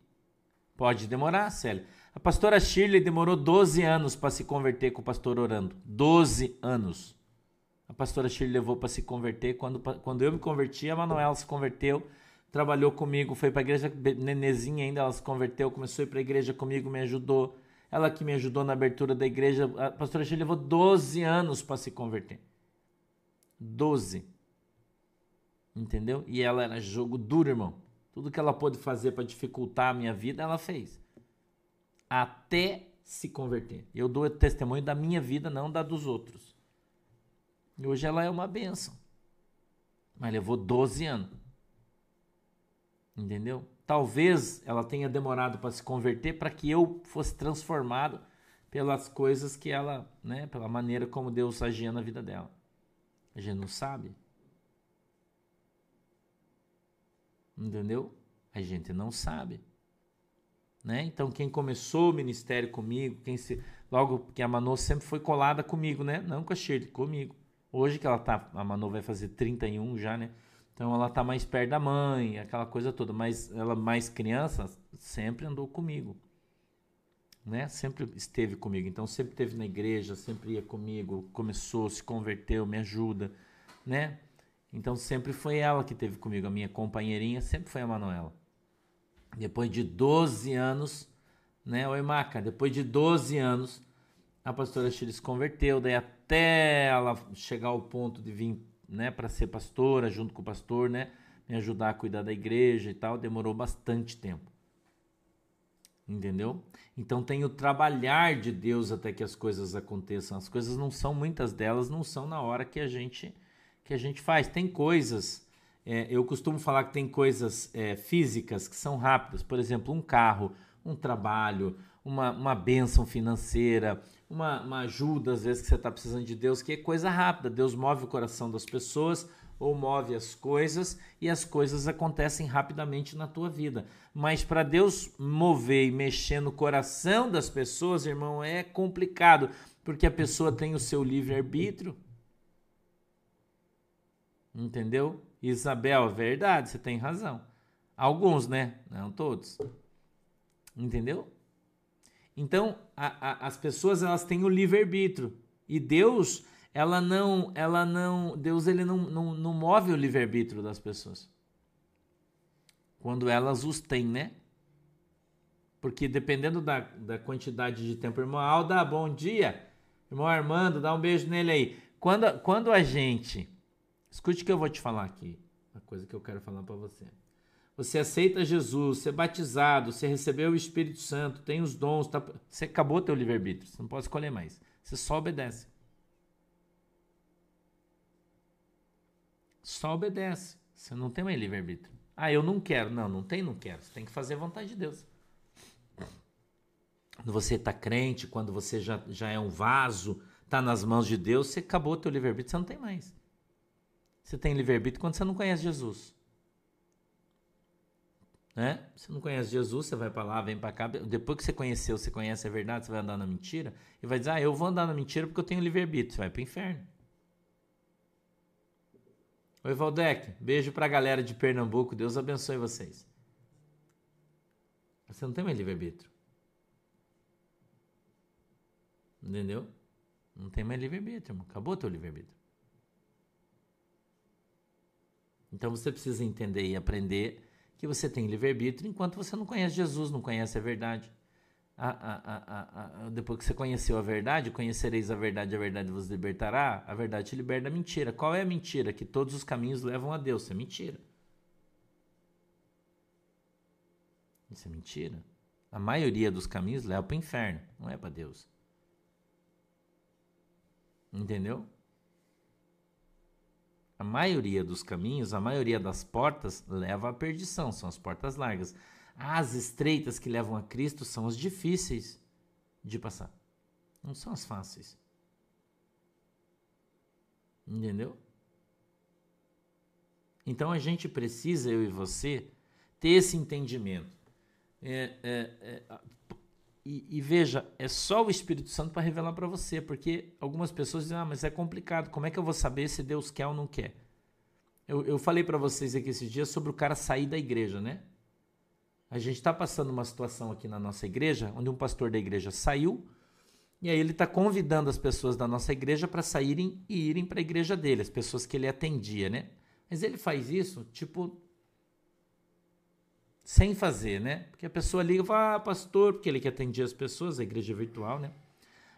pode demorar, Célia. A pastora Shirley demorou 12 anos para se converter com o pastor orando. 12 anos. A pastora Shirley levou para se converter. Quando, quando eu me converti, a Manuela se converteu, trabalhou comigo, foi para a igreja, nenezinha ainda, ela se converteu, começou a ir para a igreja comigo, me ajudou. Ela que me ajudou na abertura da igreja. A pastora Shirley levou 12 anos para se converter. 12. Entendeu? E ela era jogo duro, irmão. Tudo que ela pôde fazer para dificultar a minha vida, ela fez até se converter. Eu dou testemunho da minha vida, não da dos outros. E hoje ela é uma benção. Mas levou 12 anos. Entendeu? Talvez ela tenha demorado para se converter para que eu fosse transformado pelas coisas que ela, né, pela maneira como Deus agia na vida dela. A gente não sabe. Entendeu? A gente não sabe. Né? Então quem começou o ministério comigo, quem se logo que a Manu sempre foi colada comigo, né? Não com a Shirley, comigo. Hoje que ela tá, a Manu vai fazer 31 já, né? Então ela tá mais perto da mãe, aquela coisa toda, mas ela mais criança sempre andou comigo. Né? Sempre esteve comigo. Então sempre esteve na igreja, sempre ia comigo, começou, se converteu, me ajuda, né? Então sempre foi ela que esteve comigo, a minha companheirinha sempre foi a Manuela. Depois de 12 anos, né? Oi, Maca, depois de 12 anos, a pastora Chile se converteu, daí até ela chegar ao ponto de vir, né, para ser pastora, junto com o pastor, né, me ajudar a cuidar da igreja e tal, demorou bastante tempo. Entendeu? Então tem o trabalhar de Deus até que as coisas aconteçam. As coisas não são muitas delas não são na hora que a gente que a gente faz. Tem coisas é, eu costumo falar que tem coisas é, físicas que são rápidas, por exemplo, um carro, um trabalho, uma, uma bênção financeira, uma, uma ajuda, às vezes, que você está precisando de Deus, que é coisa rápida. Deus move o coração das pessoas ou move as coisas e as coisas acontecem rapidamente na tua vida. Mas para Deus mover e mexer no coração das pessoas, irmão, é complicado, porque a pessoa tem o seu livre-arbítrio. Entendeu? Isabel, verdade, você tem razão. Alguns, né? Não todos. Entendeu? Então, a, a, as pessoas elas têm o livre-arbítrio. E Deus, ela não, ela não, Deus ele não, não, não move o livre-arbítrio das pessoas. Quando elas os têm, né? Porque dependendo da, da quantidade de tempo, irmão Alda, bom dia. Irmão Armando, dá um beijo nele aí. Quando, quando a gente Escute o que eu vou te falar aqui, a coisa que eu quero falar para você. Você aceita Jesus, você é batizado, você recebeu o Espírito Santo, tem os dons, tá... você acabou teu livre-arbítrio, você não pode escolher mais. Você só obedece. Só obedece. Você não tem mais livre-arbítrio. Ah, eu não quero. Não, não tem, não quero. Você tem que fazer a vontade de Deus. Quando você está crente, quando você já, já é um vaso, está nas mãos de Deus, você acabou teu livre-arbítrio, você não tem mais. Você tem livre-arbítrio quando você não conhece Jesus. Né? Você não conhece Jesus, você vai para lá, vem para cá. Depois que você conheceu, você conhece a verdade, você vai andar na mentira e vai dizer: Ah, eu vou andar na mentira porque eu tenho livre-arbítrio. Você vai para o inferno. Oi, Valdec. Beijo para a galera de Pernambuco. Deus abençoe vocês. Você não tem mais livre-arbítrio. Entendeu? Não tem mais livre-arbítrio, Acabou teu livre-arbítrio. Então você precisa entender e aprender que você tem livre-arbítrio enquanto você não conhece Jesus, não conhece a verdade. a, a, a, depois que você conheceu a verdade, conhecereis a verdade, a verdade vos libertará, a verdade te liberta da mentira. Qual é a mentira? Que todos os caminhos levam a Deus. Isso é mentira. Isso é mentira. A maioria dos caminhos leva para o inferno, não é para Deus. Entendeu? A maioria dos caminhos, a maioria das portas leva à perdição, são as portas largas. As estreitas que levam a Cristo são as difíceis de passar. Não são as fáceis. Entendeu? Então a gente precisa, eu e você, ter esse entendimento. É, é, é, e, e, veja, é só o Espírito Santo para revelar para você, porque algumas pessoas dizem, ah, mas é complicado, como é que eu vou saber se Deus quer ou não quer? Eu, eu falei para vocês aqui esses dias sobre o cara sair da igreja, né? A gente está passando uma situação aqui na nossa igreja, onde um pastor da igreja saiu, e aí ele está convidando as pessoas da nossa igreja para saírem e irem para a igreja dele, as pessoas que ele atendia, né? Mas ele faz isso, tipo, sem fazer, né? Porque a pessoa liga e fala, ah, pastor, porque ele que atendia as pessoas, a igreja virtual, né?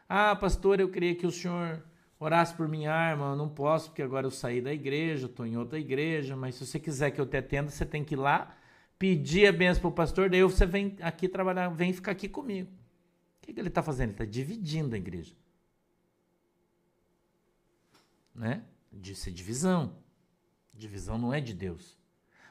Ah, pastor, eu queria que o senhor orasse por minha arma, eu não posso, porque agora eu saí da igreja, estou em outra igreja, mas se você quiser que eu te atenda, você tem que ir lá pedir a benção para o pastor, daí você vem aqui trabalhar, vem ficar aqui comigo. O que, que ele está fazendo? Ele está dividindo a igreja. Né? Disse divisão. Divisão não é de Deus.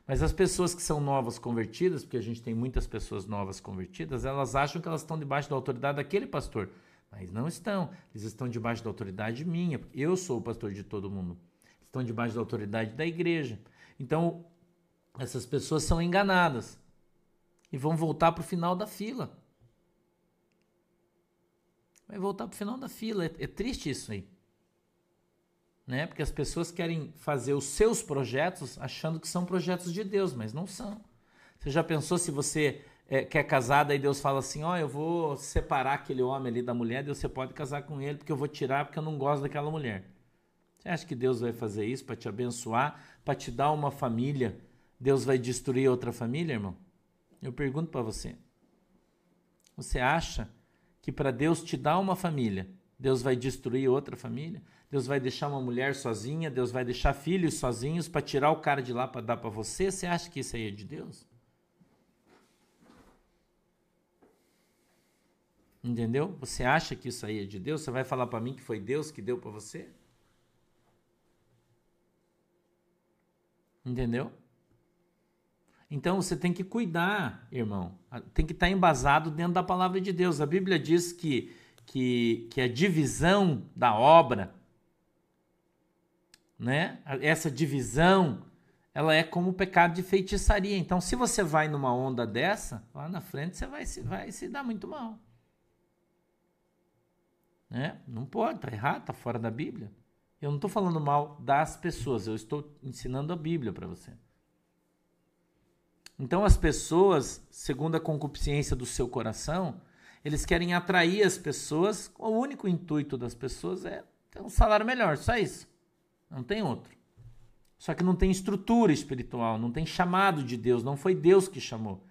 Mas as pessoas que são novas convertidas, porque a gente tem muitas pessoas novas convertidas, elas acham que elas estão debaixo da autoridade daquele pastor. Mas não estão. Eles estão debaixo da autoridade minha. Eu sou o pastor de todo mundo. Estão debaixo da autoridade da igreja. Então, essas pessoas são enganadas e vão voltar para o final da fila. Vai voltar para o final da fila. É, é, triste isso aí. Né? Porque as pessoas querem fazer os seus projetos achando que são projetos de Deus, mas não são. Você já pensou se você é, quer casar, daí Deus fala assim: Ó, oh, eu vou separar aquele homem ali da mulher, Deus você pode casar com ele, porque eu vou tirar, porque eu não gosto daquela mulher. Você acha que Deus vai fazer isso para te abençoar, para te dar uma família Deus vai destruir outra família, irmão? Eu pergunto para você. Você acha que para Deus te dar uma família, Deus vai destruir outra família? Deus vai deixar uma mulher sozinha? Deus vai deixar filhos sozinhos para tirar o cara de lá para dar para você? Você acha que isso aí é de Deus? Entendeu? Você acha que isso aí é de Deus? Você vai falar para mim que foi Deus que deu para você? Entendeu? Então você tem que cuidar, irmão. Tem que estar embasado dentro da palavra de Deus. A Bíblia diz que, que, que a divisão da obra, né? Essa divisão, ela é como o pecado de feitiçaria. Então, se você vai numa onda dessa, lá na frente você vai, vai se dar muito mal. Né? Não pode, tá errado, tá fora da Bíblia. Eu não estou falando mal das pessoas, eu estou ensinando a Bíblia para você. Então as pessoas, segundo a concupiscência do seu coração, eles querem atrair as pessoas, o único intuito das pessoas é ter um salário melhor, só isso. Não tem outro. Só que não tem estrutura espiritual, não tem chamado de Deus, não foi Deus que chamou.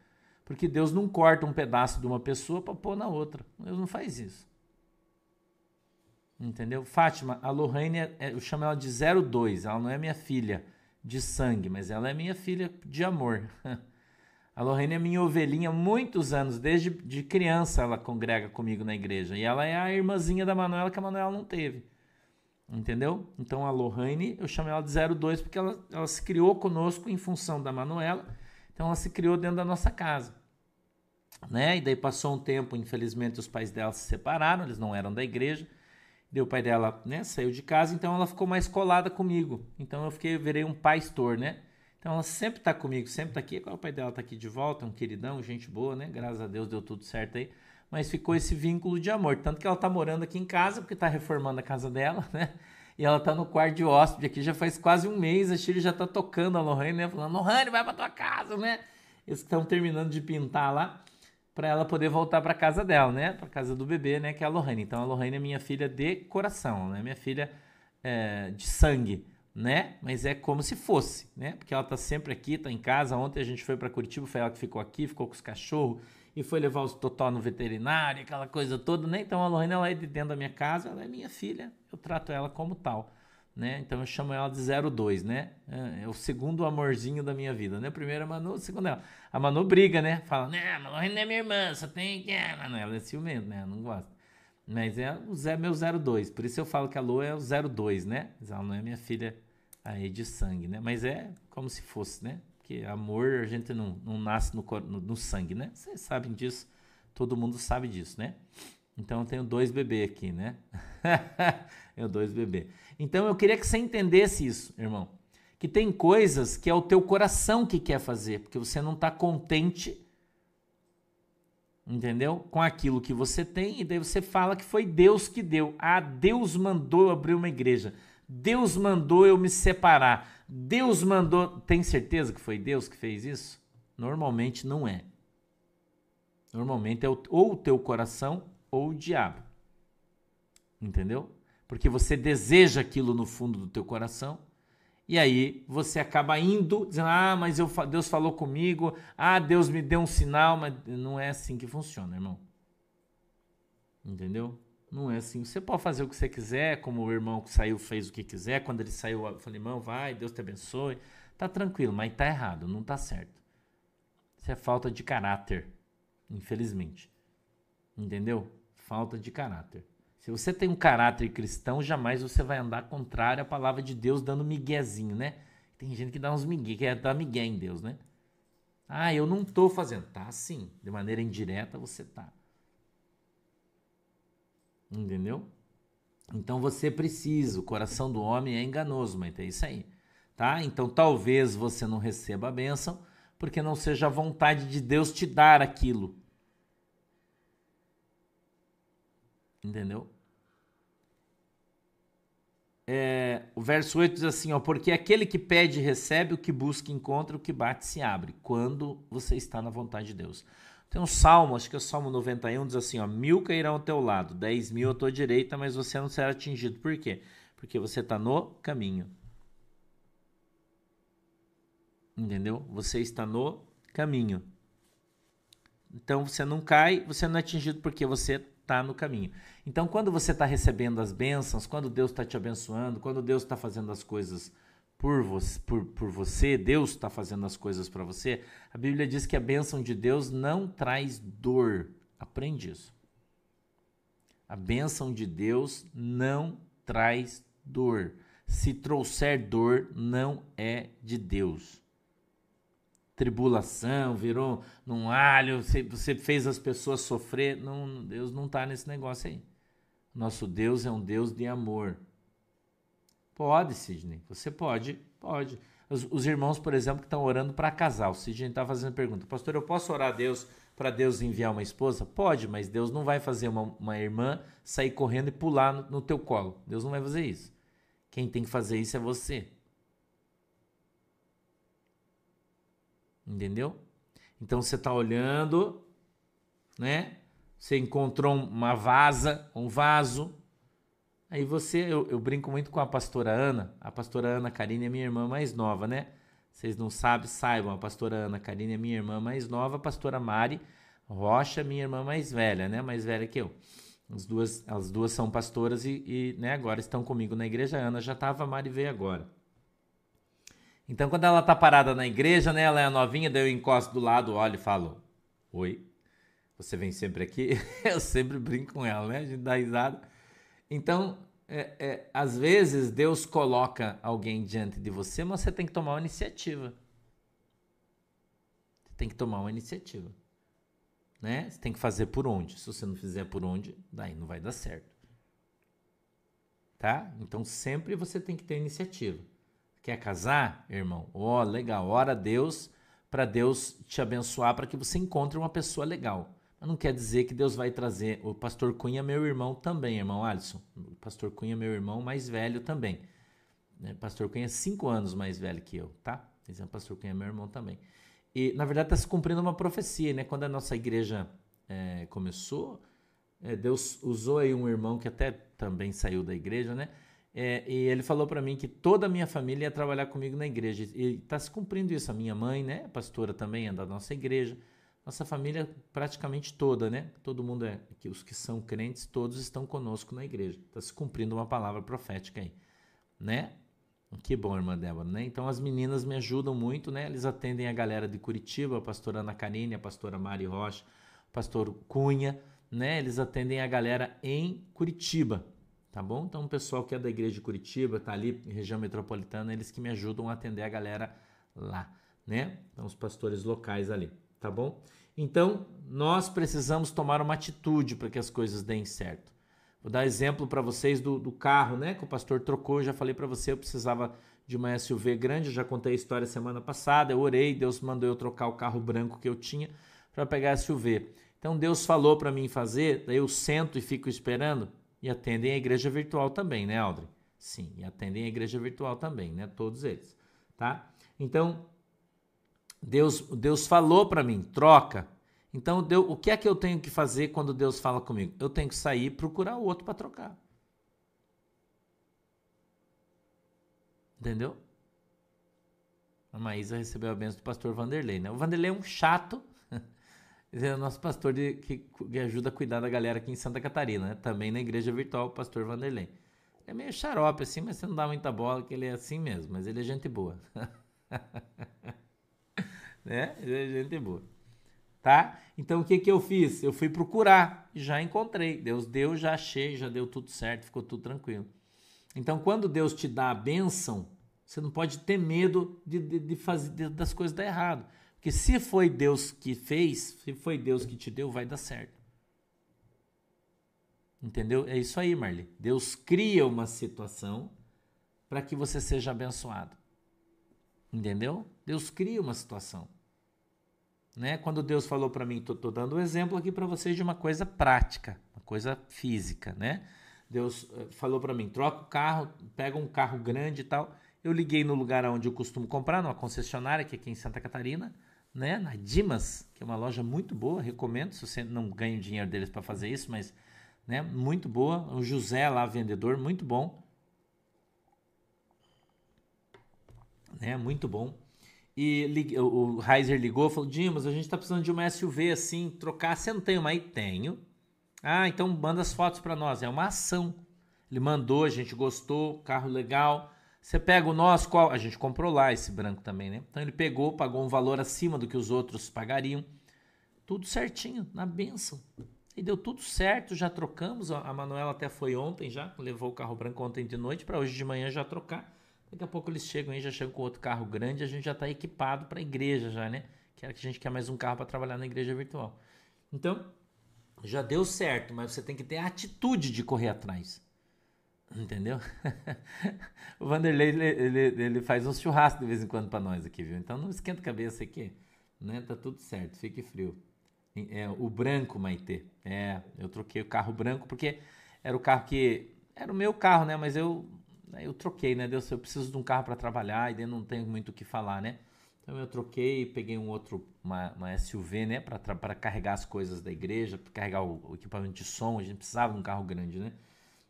Porque Deus não corta um pedaço de uma pessoa para pôr na outra. Deus não faz isso. Entendeu? Fátima, a Lohane, é, eu chamo ela de 02, ela não é minha filha de sangue, mas ela é minha filha de amor. A Lorraine é minha ovelhinha há muitos anos, desde de criança ela congrega comigo na igreja. E ela é a irmãzinha da Manuela que a Manuela não teve. Entendeu? Então a Lorraine, eu chamo ela de 02 porque ela, ela se criou conosco em função da Manuela. Então ela se criou dentro da nossa casa. Né? E daí passou um tempo, infelizmente os pais dela se separaram, eles não eram da igreja. Daí o pai dela né, saiu de casa, então ela ficou mais colada comigo. Então eu fiquei, virei um pastor, né? Então ela sempre está comigo, sempre está aqui. Agora o pai dela está aqui de volta, um queridão, gente boa, né? Graças a Deus deu tudo certo aí. Mas ficou esse vínculo de amor. Tanto que ela está morando aqui em casa, porque está reformando a casa dela, né? E ela está no quarto de hóspede aqui já faz quase um mês. A Chile já está tocando a Lohane, né? Falando, Lohane, vai para tua casa, né? Eles estão terminando de pintar lá para ela poder voltar para casa dela, né? Para casa do bebê, né? Que é a Lohane. Então a Lohane é minha filha de coração, né? Minha filha é, de sangue né? Mas é como se fosse, né? Porque ela tá sempre aqui, tá em casa. Ontem a gente foi para Curitiba, foi ela que ficou aqui, ficou com os cachorros e foi levar os totó no veterinário, aquela coisa toda, né? Então a Lorena ela é de dentro da minha casa, ela é minha filha, eu trato ela como tal. Né? Então eu chamo ela de 02, né? É, é o segundo amorzinho da minha vida, né? Primeiro é a Manu, segundo ela. A Manu briga, né? Fala, né, a Lorena é minha irmã, só tem que. Ela é ciumento, né? Não gosta. Mas é o Zé, meu 02. Por isso eu falo que a Lu é o 02, né? Mas ela não é minha filha aí de sangue, né? Mas é como se fosse, né? Porque amor a gente não, não nasce no, no, no sangue, né? Vocês sabem disso. Todo mundo sabe disso, né? Então eu tenho dois bebês aqui, né? eu dois bebês. Então eu queria que você entendesse isso, irmão. Que tem coisas que é o teu coração que quer fazer, porque você não está contente entendeu? Com aquilo que você tem, e daí você fala que foi Deus que deu. Ah, Deus mandou eu abrir uma igreja. Deus mandou eu me separar. Deus mandou. Tem certeza que foi Deus que fez isso? Normalmente não é. Normalmente é ou o teu coração ou o diabo. Entendeu? Porque você deseja aquilo no fundo do teu coração e aí você acaba indo, dizendo: Ah, mas eu, Deus falou comigo, ah, Deus me deu um sinal, mas não é assim que funciona, irmão. Entendeu? Não é assim. Você pode fazer o que você quiser, como o irmão que saiu fez o que quiser. Quando ele saiu, eu falei, irmão, vai, Deus te abençoe. Tá tranquilo, mas tá errado, não tá certo. Isso é falta de caráter, infelizmente. Entendeu? Falta de caráter. Se você tem um caráter cristão, jamais você vai andar contrário à palavra de Deus dando miguezinho, né? Tem gente que dá uns migué, que é dar migué em Deus, né? Ah, eu não estou fazendo. Tá sim, de maneira indireta você tá. Entendeu? Então você precisa, o coração do homem é enganoso, mas é isso aí. Tá? Então talvez você não receba a bênção, porque não seja a vontade de Deus te dar aquilo. Entendeu? É, o verso 8 diz assim: ó, Porque aquele que pede recebe, o que busca encontra, o que bate se abre, quando você está na vontade de Deus. Tem um salmo, acho que é o salmo 91, diz assim: ó, Mil cairão ao teu lado, dez mil à tua direita, mas você não será atingido. Por quê? Porque você está no caminho. Entendeu? Você está no caminho. Então você não cai, você não é atingido porque você está no caminho. Então, quando você está recebendo as bênçãos, quando Deus está te abençoando, quando Deus está fazendo as coisas por você, por, por você Deus está fazendo as coisas para você, a Bíblia diz que a bênção de Deus não traz dor. Aprende isso. A bênção de Deus não traz dor. Se trouxer dor, não é de Deus tribulação, virou num alho, você, você fez as pessoas sofrer. Não, Deus não está nesse negócio aí. Nosso Deus é um Deus de amor. Pode, Sidney. Você pode, pode. Os, os irmãos, por exemplo, que estão orando para casar. O Sidney está fazendo pergunta. Pastor, eu posso orar a Deus para Deus enviar uma esposa? Pode, mas Deus não vai fazer uma, uma irmã sair correndo e pular no, no teu colo. Deus não vai fazer isso. Quem tem que fazer isso é você. Entendeu? Então você está olhando, né? Você encontrou uma vaza, um vaso. Aí você, eu, eu brinco muito com a pastora Ana. A pastora Ana Karine é minha irmã mais nova, né? Vocês não sabem, saibam. A pastora Ana Karine é minha irmã mais nova. A pastora Mari Rocha, minha irmã mais velha, né? Mais velha que eu. As duas, as duas são pastoras e, e né, agora estão comigo na igreja. A Ana já estava, a Mari veio agora. Então, quando ela tá parada na igreja, né? Ela é novinha, daí eu encosto do lado, olho e falo: Oi, você vem sempre aqui? eu sempre brinco com ela, né? A gente dá risada. Então, é, é, às vezes Deus coloca alguém diante de você, mas você tem que tomar uma iniciativa. Você tem que tomar uma iniciativa. Né? Você tem que fazer por onde. Se você não fizer por onde, daí não vai dar certo. Tá? Então sempre você tem que ter iniciativa. Quer casar, irmão? Ó, oh, legal. Ora a Deus para Deus te abençoar para que você encontre uma pessoa legal. Não quer dizer que Deus vai trazer. O pastor Cunha, meu irmão também, irmão Alisson. O pastor Cunha, meu irmão mais velho também. O né, pastor Cunha é cinco anos mais velho que eu, tá? O pastor Cunha, meu irmão também. E na verdade está se cumprindo uma profecia, né? Quando a nossa igreja é, começou, é, Deus usou aí um irmão que até também saiu da igreja, né? É, e ele falou para mim que toda a minha família ia trabalhar comigo na igreja. E está se cumprindo isso. A minha mãe, né, pastora também, é da nossa igreja. Nossa família praticamente toda, né? Todo mundo é, que os que são crentes, todos estão conosco na igreja. Está se cumprindo uma palavra profética aí, né? Que bom, irmã Débora, né? Então as meninas me ajudam muito, né? Eles atendem a galera de Curitiba, a pastora Ana Karine, a pastora Mari Rocha, pastor Cunha, né? Eles atendem a galera em Curitiba, tá bom? Então o pessoal que é da igreja de Curitiba, tá ali, região metropolitana, eles que me ajudam a atender a galera lá, né? Então os pastores locais ali tá bom? Então, nós precisamos tomar uma atitude para que as coisas deem certo. Vou dar exemplo para vocês do, do, carro, né? Que o pastor trocou. Eu já falei para você, eu precisava de uma SUV grande. Eu já contei a história semana passada. Eu orei, Deus mandou eu trocar o carro branco que eu tinha para pegar a SUV. Então Deus falou para mim fazer, daí eu sento e fico esperando. E atendem a igreja virtual também, né, Audrey? Sim, e atendem a igreja virtual também, né? Todos eles, tá? Então, Deus, Deus falou para mim, troca. Então, Deus, o que é que eu tenho que fazer quando Deus fala comigo? Eu tenho que sair e procurar o outro para trocar. Entendeu? A Maísa recebeu a bênção do pastor Vanderlei, né? O Vanderlei é um chato. Ele é o nosso pastor de, que, que, ajuda a cuidar da galera aqui em Santa Catarina, né? Também na igreja virtual, o pastor Vanderlei. É meio xarope assim, mas você não dá muita bola, que ele é assim mesmo, mas ele é gente boa. né? Gente boa. Tá? Então o que que eu fiz? Eu fui procurar e já encontrei. Deus deu, já achei, já deu tudo certo, ficou tudo tranquilo. Então quando Deus te dá a bênção, você não pode ter medo de, de, de fazer de, das coisas dar errado. Porque se foi Deus que fez, se foi Deus que te deu, vai dar certo. Entendeu? É isso aí, Marli. Deus cria uma situação para que você seja abençoado. Entendeu? Deus cria uma situação. Né? Quando Deus falou para mim, estou dando um exemplo aqui para vocês de uma coisa prática, uma coisa física, né? Deus eh, falou para mim, troca o carro, pega um carro grande e tal. Eu liguei no lugar onde eu costumo comprar, numa concessionária que é aqui em Santa Catarina, né? Na Dimas, que é uma loja muito boa, recomendo, se você não ganha o dinheiro deles para fazer isso, mas né, muito boa. O José lá, vendedor, muito bom. Né, muito bom. E o Heiser ligou falou: Dimas, a gente está precisando de uma SUV assim, trocar. Você não tem uma aí? Tenho. Ah, então manda as fotos para nós. É uma ação. Ele mandou, a gente gostou, carro legal. Você pega o nosso, qual? A gente comprou lá esse branco também, né? Então ele pegou, pagou um valor acima do que os outros pagariam. Tudo certinho, na benção. E deu tudo certo, já trocamos. A Manuela até foi ontem já, levou o carro branco ontem de noite para hoje de manhã já trocar. Daqui a pouco eles chegam aí, já chegam com outro carro grande, a gente já está equipado para a igreja já, né? Que a gente quer mais um carro para trabalhar na igreja virtual. Então, já deu certo, mas você tem que ter a atitude de correr atrás. Entendeu? o Vanderlei, ele, ele, ele, faz um churrasco de vez em quando para nós aqui, viu? Então não esquenta a cabeça aqui, né? Tá tudo certo, fique frio. É, o branco, Maitê. É, eu troquei o carro branco porque era o carro que... Era o meu carro, né? Mas eu eu troquei, né? Deus, eu preciso de um carro para trabalhar e daí não tenho muito o que falar, né? Então eu troquei, peguei um outro, uma, uma SUV, né? Para carregar as coisas da igreja, para carregar o, o, equipamento de som. A gente precisava de um carro grande, né?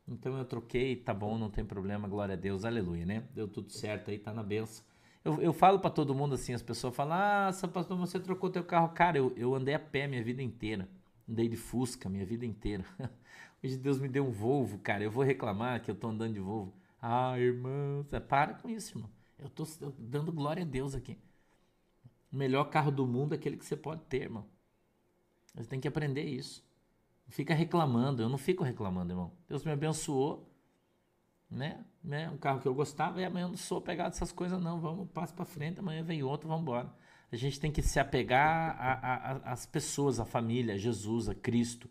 Então eu troquei, tá bom, não tem problema, glória a Deus, aleluia, né? Deu tudo certo aí, tá na benção. Eu, eu falo para todo mundo assim, as pessoas falam, ah, pastor, você trocou teu carro. Cara, eu, eu andei a pé minha vida inteira. Andei de Fusca minha vida inteira. Hoje Deus me deu um Volvo, cara. Eu vou reclamar que eu tô andando de Volvo. Ah, irmão, para com isso, irmão. Eu tô dando glória a Deus aqui. O melhor carro do mundo é aquele que você pode ter, irmão. Você tem que aprender isso. Fica reclamando. Eu não fico reclamando, irmão. Deus me abençoou. Né? né? Um carro que eu gostava e amanhã eu não sou pegado dessas coisas, não. Vamos, passo para frente, amanhã vem outro, vamos embora. A gente tem que se apegar às pessoas, à família, a Jesus, a Cristo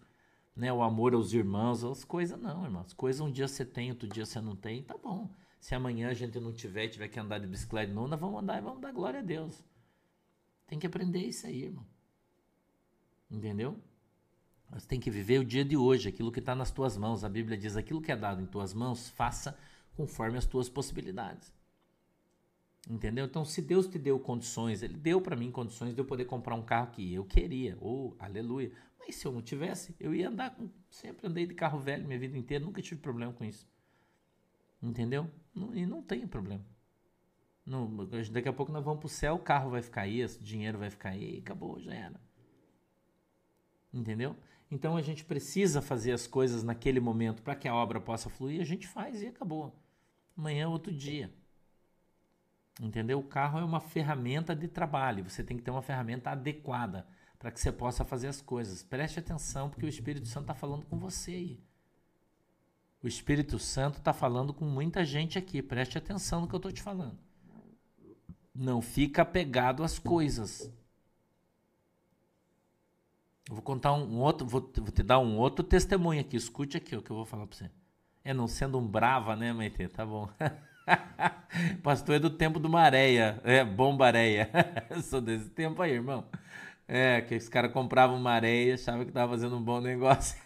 né, o amor aos irmãos, as coisas não, irmãos. As coisas um dia você tem, outro dia você não tem, tá bom. Se amanhã a gente não tiver, tiver que andar de bicicleta não, nós vamos andar e vamos dar glória a Deus. Tem que aprender isso aí, irmão. Entendeu? Você tem que viver o dia de hoje, aquilo que está nas tuas mãos. A Bíblia diz: aquilo que é dado em tuas mãos, faça conforme as tuas possibilidades. Entendeu? Então, se Deus te deu condições, Ele deu para mim condições de eu poder comprar um carro que eu queria. Ou, oh, aleluia. Mas se eu não tivesse, eu ia andar com. Sempre andei de carro velho minha vida inteira, nunca tive problema com isso. Entendeu? E não tenho problema. Não, daqui a pouco nós vamos pro céu, o carro vai ficar aí, o dinheiro vai ficar aí, acabou, já era. Entendeu? Então a gente precisa fazer as coisas naquele momento para que a obra possa fluir, a gente faz e acabou. Amanhã é outro dia. Entendeu? O carro é uma ferramenta de trabalho, você tem que ter uma ferramenta adequada para que você possa fazer as coisas. Preste atenção, porque o Espírito Santo está falando com você aí. O Espírito Santo está falando com muita gente aqui. Preste atenção no que eu estou te falando. Não fica apegado às coisas. Eu vou contar um outro, vou, vou, te dar um outro testemunho aqui. Escute aqui o que eu vou falar para você. É, não sendo um brava, né, Maite? Tá bom. Pastor é do tempo do Maréia. É, bombareia. Sou desse tempo aí, irmão. É, que os caras compravam Maréia e achavam que tava fazendo um bom negócio.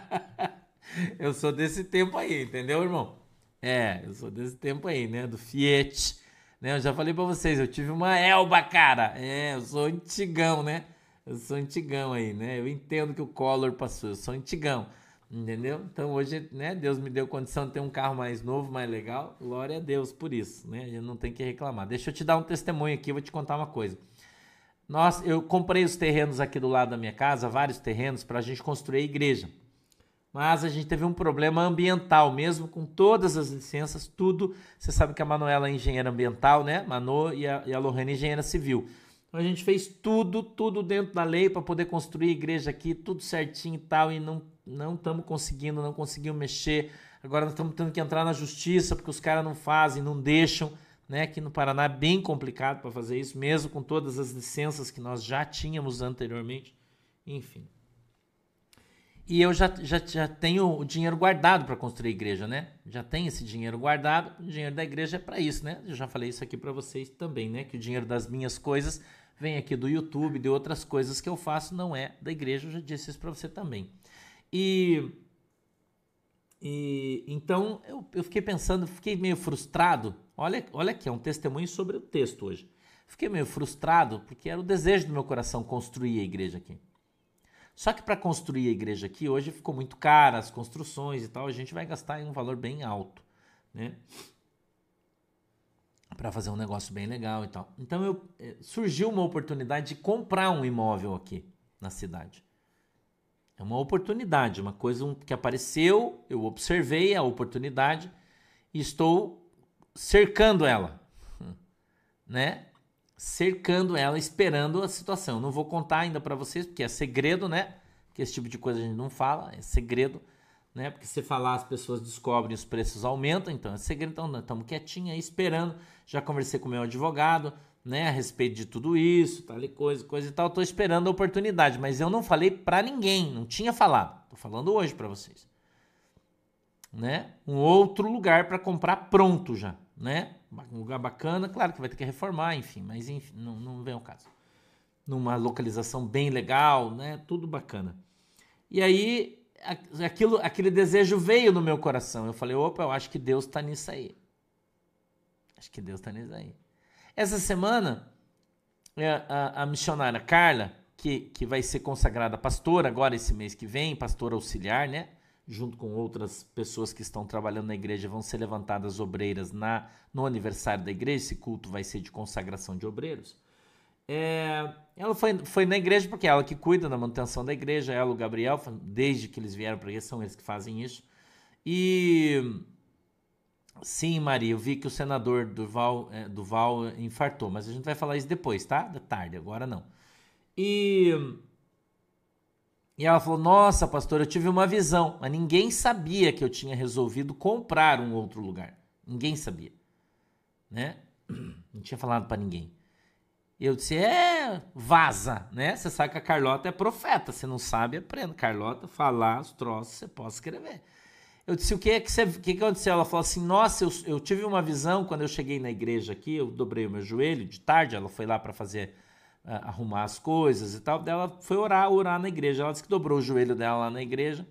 eu sou desse tempo aí, entendeu, irmão? É, eu sou desse tempo aí, né? Do Fiat. Né? Eu já falei para vocês, eu tive uma Elba, cara. É, eu sou antigão, né? Eu sou antigão aí, né? Eu entendo que o Collor passou, eu sou antigão. Entendeu? Então hoje, né, Deus me deu condição de ter um carro mais novo, mais legal. Glória a Deus por isso, né? A não tem que reclamar. Deixa eu te dar um testemunho aqui, vou te contar uma coisa. Nós, eu comprei os terrenos aqui do lado da minha casa, vários terrenos, para a gente construir a igreja. Mas a gente teve um problema ambiental, mesmo com todas as licenças, tudo. Você sabe que a Manuela é engenheira ambiental, né? Manu e a, e a Lorena engenheira civil. Então a gente fez tudo, tudo dentro da lei para poder construir a igreja aqui, tudo certinho e tal, e não não estamos conseguindo, não conseguimos mexer. Agora estamos tendo que entrar na justiça porque os caras não fazem, não deixam. Né? Aqui no Paraná é bem complicado para fazer isso, mesmo com todas as licenças que nós já tínhamos anteriormente. Enfim. E eu já, já, já tenho o dinheiro guardado para construir igreja, né? Já tenho esse dinheiro guardado. O dinheiro da igreja é para isso, né? Eu já falei isso aqui para vocês também, né? Que o dinheiro das minhas coisas vem aqui do YouTube, de outras coisas que eu faço, não é da igreja. Eu já disse isso para você também. E, e então eu, eu fiquei pensando, fiquei meio frustrado. Olha, olha aqui, é um testemunho sobre o texto hoje. Fiquei meio frustrado porque era o desejo do meu coração construir a igreja aqui. Só que para construir a igreja aqui hoje ficou muito cara as construções e tal, a gente vai gastar um valor bem alto, né? Para fazer um negócio bem legal e tal. Então eu, eh, surgiu uma oportunidade de comprar um imóvel aqui na cidade. É uma oportunidade, uma coisa que apareceu, eu observei a oportunidade e estou cercando ela, né? Cercando ela, esperando a situação. Não vou contar ainda para vocês, porque é segredo, né? Porque esse tipo de coisa a gente não fala, é segredo, né? Porque se falar as pessoas descobrem, os preços aumentam, então é segredo. Então estamos quietinhos aí esperando. Já conversei com o meu advogado, né, a respeito de tudo isso, tal e coisa, coisa e tal. Estou esperando a oportunidade, mas eu não falei para ninguém, não tinha falado. Estou falando hoje para vocês. Né? Um outro lugar para comprar pronto já, né? Um lugar bacana, claro que vai ter que reformar, enfim, mas enfim, não, não vem ao caso. Numa localização bem legal, né? Tudo bacana. E aí, aquilo, aquele desejo veio no meu coração. Eu falei, opa, eu acho que Deus está nisso aí. Acho que Deus está nisso aí. Essa semana, é, a, a missionária Carla, que, que vai ser consagrada pastora agora esse mês que vem, pastora auxiliar, né? Junto com outras pessoas que estão trabalhando na igreja, vão ser levantadas obreiras na, no aniversário da igreja. Esse culto vai ser de consagração de obreiros. É, ela foi, foi na igreja porque é ela que cuida da manutenção da igreja, ela, o Gabriel, desde que eles vieram para aqui, são eles que fazem isso. E Sim, Maria, eu vi que o senador Duval, é, Duval infartou, mas a gente vai falar isso depois, tá? Da tarde, agora não. E, e ela falou: Nossa, pastor, eu tive uma visão, mas ninguém sabia que eu tinha resolvido comprar um outro lugar. Ninguém sabia, né? Não tinha falado para ninguém. Eu disse: É, vaza, né? Você sabe que a Carlota é profeta, você não sabe, aprenda. Carlota, falar os troços, você pode escrever. Eu disse, o que é que, você, que, que aconteceu? Ela falou assim, nossa, eu, eu tive uma visão quando eu cheguei na igreja aqui, eu dobrei o meu joelho de tarde, ela foi lá para fazer, uh, arrumar as coisas e tal, ela foi orar, orar na igreja, ela disse que dobrou o joelho dela lá na igreja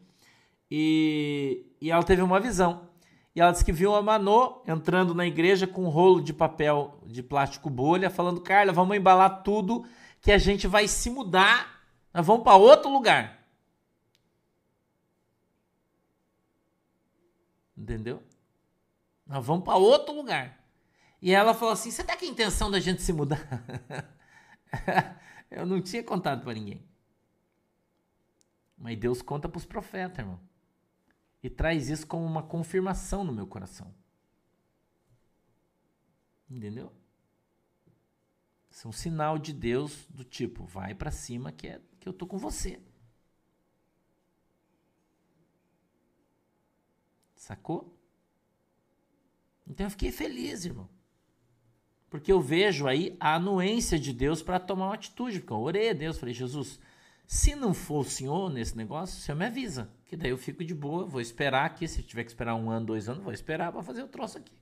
e, e ela teve uma visão. E ela disse que viu a Manô entrando na igreja com um rolo de papel de plástico bolha, falando, Carla, vamos embalar tudo que a gente vai se mudar, nós vamos para outro lugar. Entendeu? Nós vamos para outro lugar. E ela falou assim: Você tá com a intenção da gente se mudar? eu não tinha contado para ninguém. Mas Deus conta para os profetas, irmão. E traz isso como uma confirmação no meu coração. Entendeu? Isso é um sinal de Deus do tipo, vai para cima que é que eu tô com você. Sacou? Então eu fiquei feliz, irmão. Porque eu vejo aí a anuência de Deus para tomar uma atitude. Porque eu orei a Deus, falei, Jesus, se não for o Senhor nesse negócio, o Senhor me avisa. Que daí eu fico de boa, vou esperar aqui. Se tiver que esperar um ano, dois anos, vou esperar para fazer o troço aqui.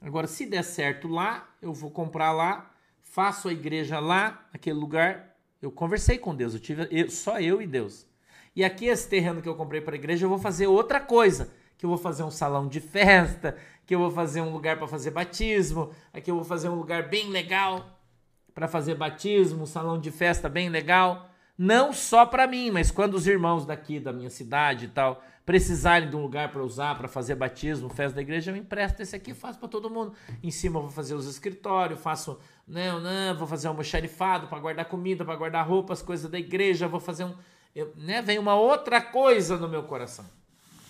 Agora, se der certo lá, eu vou comprar lá, faço a igreja lá, aquele lugar. Eu conversei com Deus, eu tive eu, só eu e Deus. E aqui esse terreno que eu comprei para a igreja, eu vou fazer outra coisa, que eu vou fazer um salão de festa, que eu vou fazer um lugar para fazer batismo, aqui eu vou fazer um lugar bem legal para fazer batismo, um salão de festa bem legal, não só para mim, mas quando os irmãos daqui da minha cidade e tal precisarem de um lugar para usar, para fazer batismo, festa da igreja, eu empresto esse aqui, faço para todo mundo. Em cima eu vou fazer os escritórios, faço, não, não, vou fazer um almoxarifado para guardar comida, para guardar roupas, coisas da igreja, vou fazer um, eu, né, vem uma outra coisa no meu coração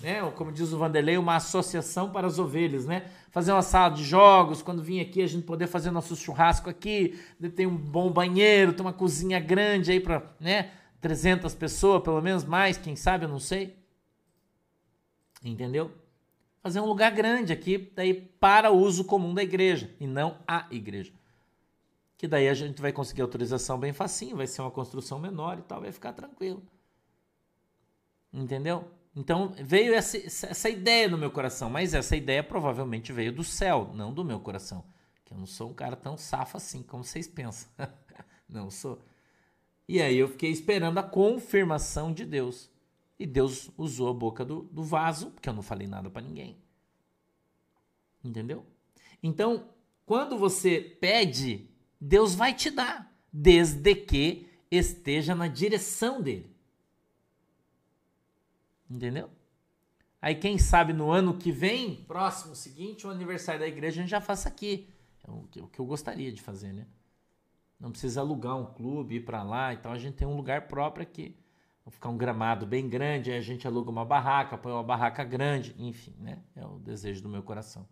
né? Como diz o Vanderlei, uma associação para as ovelhas, né? Fazer uma sala de jogos, quando vir aqui a gente poder fazer nosso churrasco aqui, tem um bom banheiro, tem uma cozinha grande aí para, né? 300 pessoas, pelo menos mais, quem sabe, eu não sei. Entendeu? Fazer um lugar grande aqui, daí para o uso comum da igreja e não a igreja. Que daí a gente vai conseguir autorização bem facinho, vai ser uma construção menor e tal, vai ficar tranquilo. Entendeu? Então veio essa, essa ideia no meu coração, mas essa ideia provavelmente veio do céu, não do meu coração. Que eu não sou um cara tão safo assim como vocês pensam. não sou. E aí eu fiquei esperando a confirmação de Deus. E Deus usou a boca do, do vaso, porque eu não falei nada para ninguém. Entendeu? Então, quando você pede, Deus vai te dar, desde que esteja na direção dele. Entendeu? Aí quem sabe no ano que vem, próximo, seguinte, o aniversário da igreja, a gente já faça aqui. É o que, eu gostaria de fazer, né? Não precisa alugar um clube, ir para lá e tal. A gente tem um lugar próprio aqui. Vai ficar um gramado bem grande, aí a gente aluga uma barraca, põe uma barraca grande, enfim, né? É o desejo do meu coração.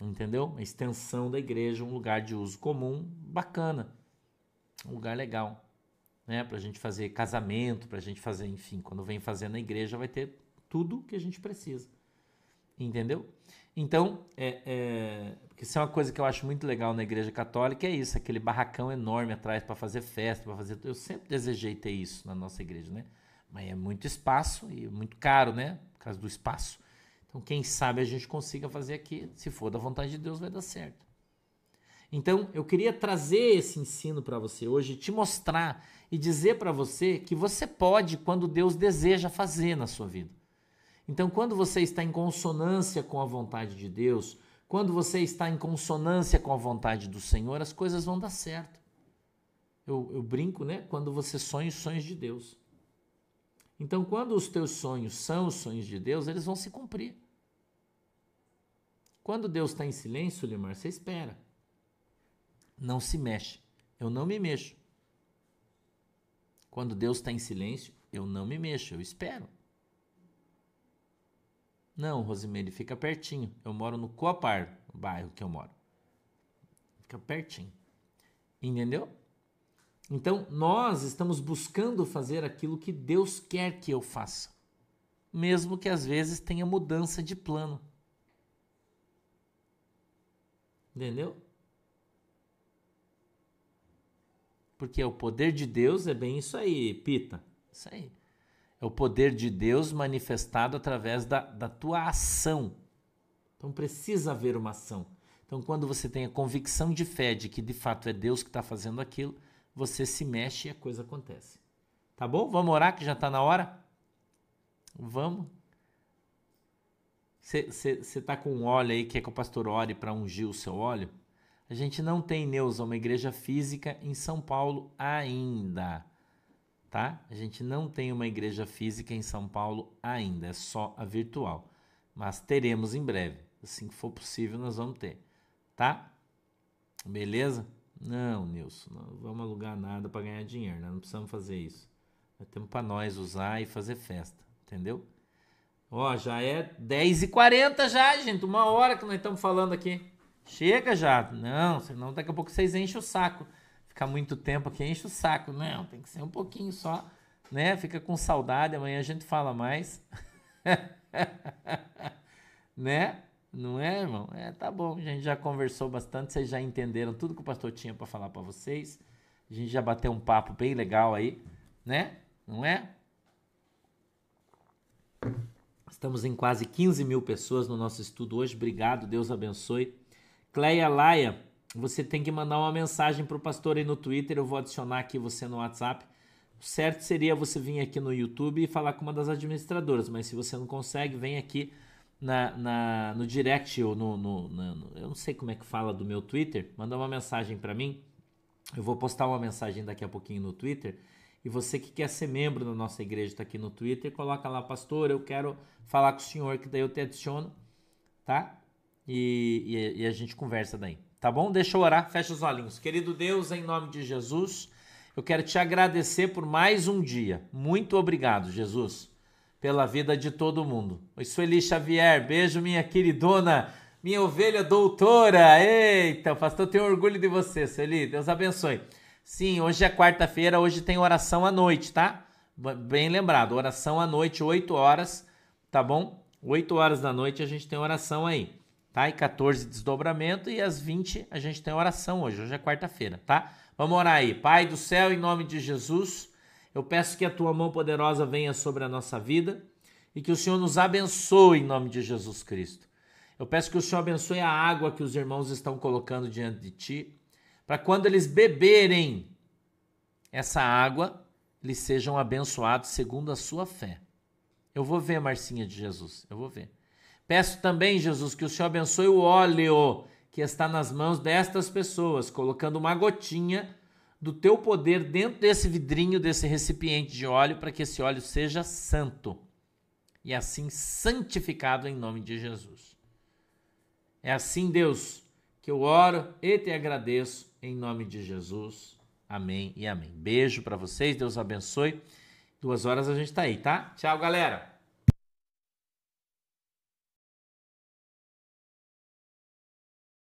Entendeu? Uma extensão da igreja, um lugar de uso comum, bacana. Um lugar legal né? Para a gente fazer casamento, para a gente fazer, enfim, quando vem fazer na igreja vai ter tudo que a gente precisa, entendeu? Então, é, é, porque isso é uma coisa que eu acho muito legal na igreja católica, é isso, aquele barracão enorme atrás para fazer festa, para fazer. Eu sempre desejei ter isso na nossa igreja, né? Mas é muito espaço e muito caro, né? Por causa do espaço. Então, quem sabe a gente consiga fazer aqui, se for da vontade de Deus, vai dar certo. Então, eu queria trazer esse ensino para você hoje, te mostrar e dizer para você que você pode quando Deus deseja fazer na sua vida. Então, quando você está em consonância com a vontade de Deus, quando você está em consonância com a vontade do Senhor, as coisas vão dar certo. Eu, eu brinco, né? Quando você sonha os sonhos de Deus. Então, quando os teus sonhos são os sonhos de Deus, eles vão se cumprir. Quando Deus está em silêncio, Limar, você espera não se mexe. Eu não me mexo. Quando Deus está em silêncio, eu não me mexo, eu espero. Não, Rosimeire, fica pertinho. Eu moro no Coapar, o bairro que eu moro. Fica pertinho. Entendeu? Então, nós estamos buscando fazer aquilo que Deus quer que eu faça. Mesmo que às vezes tenha mudança de plano. Entendeu? Porque o poder de Deus é bem isso aí, Pita. Isso aí. É o poder de Deus manifestado através da, da tua ação. Então precisa haver uma ação. Então, quando você tem a convicção de fé de que de fato é Deus que está fazendo aquilo, você se mexe e a coisa acontece. Tá bom? Vamos orar que já está na hora? Vamos. Você está com um óleo aí, quer que o pastor ore para ungir o seu óleo? A gente não tem, Neuza, uma igreja física em São Paulo ainda. Tá? A gente não tem uma igreja física em São Paulo ainda, é só a virtual. Mas teremos em breve. Assim que for possível, nós vamos ter. Tá? Beleza? Não, Nilson, não vamos alugar nada para ganhar dinheiro, né? não precisamos fazer isso. Nós temos para nós usar e fazer festa, entendeu? Ó, já é 10h40 já, gente, uma hora que nós estamos falando aqui. Chega já. Não, senão daqui a pouco vocês enchem o saco. Ficar muito tempo aqui enche o saco. Não, tem que ser um pouquinho só, né? Fica com saudade, amanhã a gente fala mais. né? Não é, irmão? É, tá bom. A gente já conversou bastante, vocês já entenderam tudo que o pastor tinha para falar para vocês. A gente já bateu um papo bem legal aí, né? Não é? Estamos em quase 15 mil pessoas no nosso estudo hoje. Obrigado, Deus abençoe. Cleia Laia, você tem que mandar uma mensagem para o pastor aí no Twitter. Eu vou adicionar aqui você no WhatsApp. O certo seria você vir aqui no YouTube e falar com uma das administradoras, mas se você não consegue, vem aqui na, na, no direct ou no, no, no, Eu não sei como é que fala do meu Twitter. Manda uma mensagem para mim. Eu vou postar uma mensagem daqui a pouquinho no Twitter. E você que quer ser membro da nossa igreja, está aqui no Twitter, coloca lá, pastor, eu quero falar com o senhor, que daí eu te adiciono, tá? E, e, e a gente conversa daí, tá bom? Deixa eu orar, fecha os olhinhos. Querido Deus, em nome de Jesus, eu quero te agradecer por mais um dia. Muito obrigado, Jesus pela vida de todo mundo. Oi, Sueli Xavier, beijo, minha queridona, minha ovelha doutora. Eita, pastor tem orgulho de você, Sueli. Deus abençoe. Sim, hoje é quarta-feira, hoje tem oração à noite, tá? Bem lembrado, oração à noite, 8 horas, tá bom? 8 horas da noite a gente tem oração aí, tá? E 14 desdobramento e às 20 a gente tem oração hoje, hoje é quarta-feira, tá? Vamos orar aí. Pai do céu, em nome de Jesus, eu peço que a tua mão poderosa venha sobre a nossa vida e que o Senhor nos abençoe em nome de Jesus Cristo. Eu peço que o Senhor abençoe a água que os irmãos estão colocando diante de ti, para quando eles beberem essa água, eles sejam abençoados segundo a sua fé. Eu vou ver, Marcinha de Jesus, eu vou ver. Peço também, Jesus, que o Senhor abençoe o óleo que está nas mãos destas pessoas, colocando uma gotinha do teu poder dentro desse vidrinho, desse recipiente de óleo, para que esse óleo seja santo e assim santificado em nome de Jesus. É assim, Deus, que eu oro e te agradeço em nome de Jesus. Amém e amém. Beijo para vocês, Deus abençoe. Duas horas a gente tá aí, tá? Tchau, galera.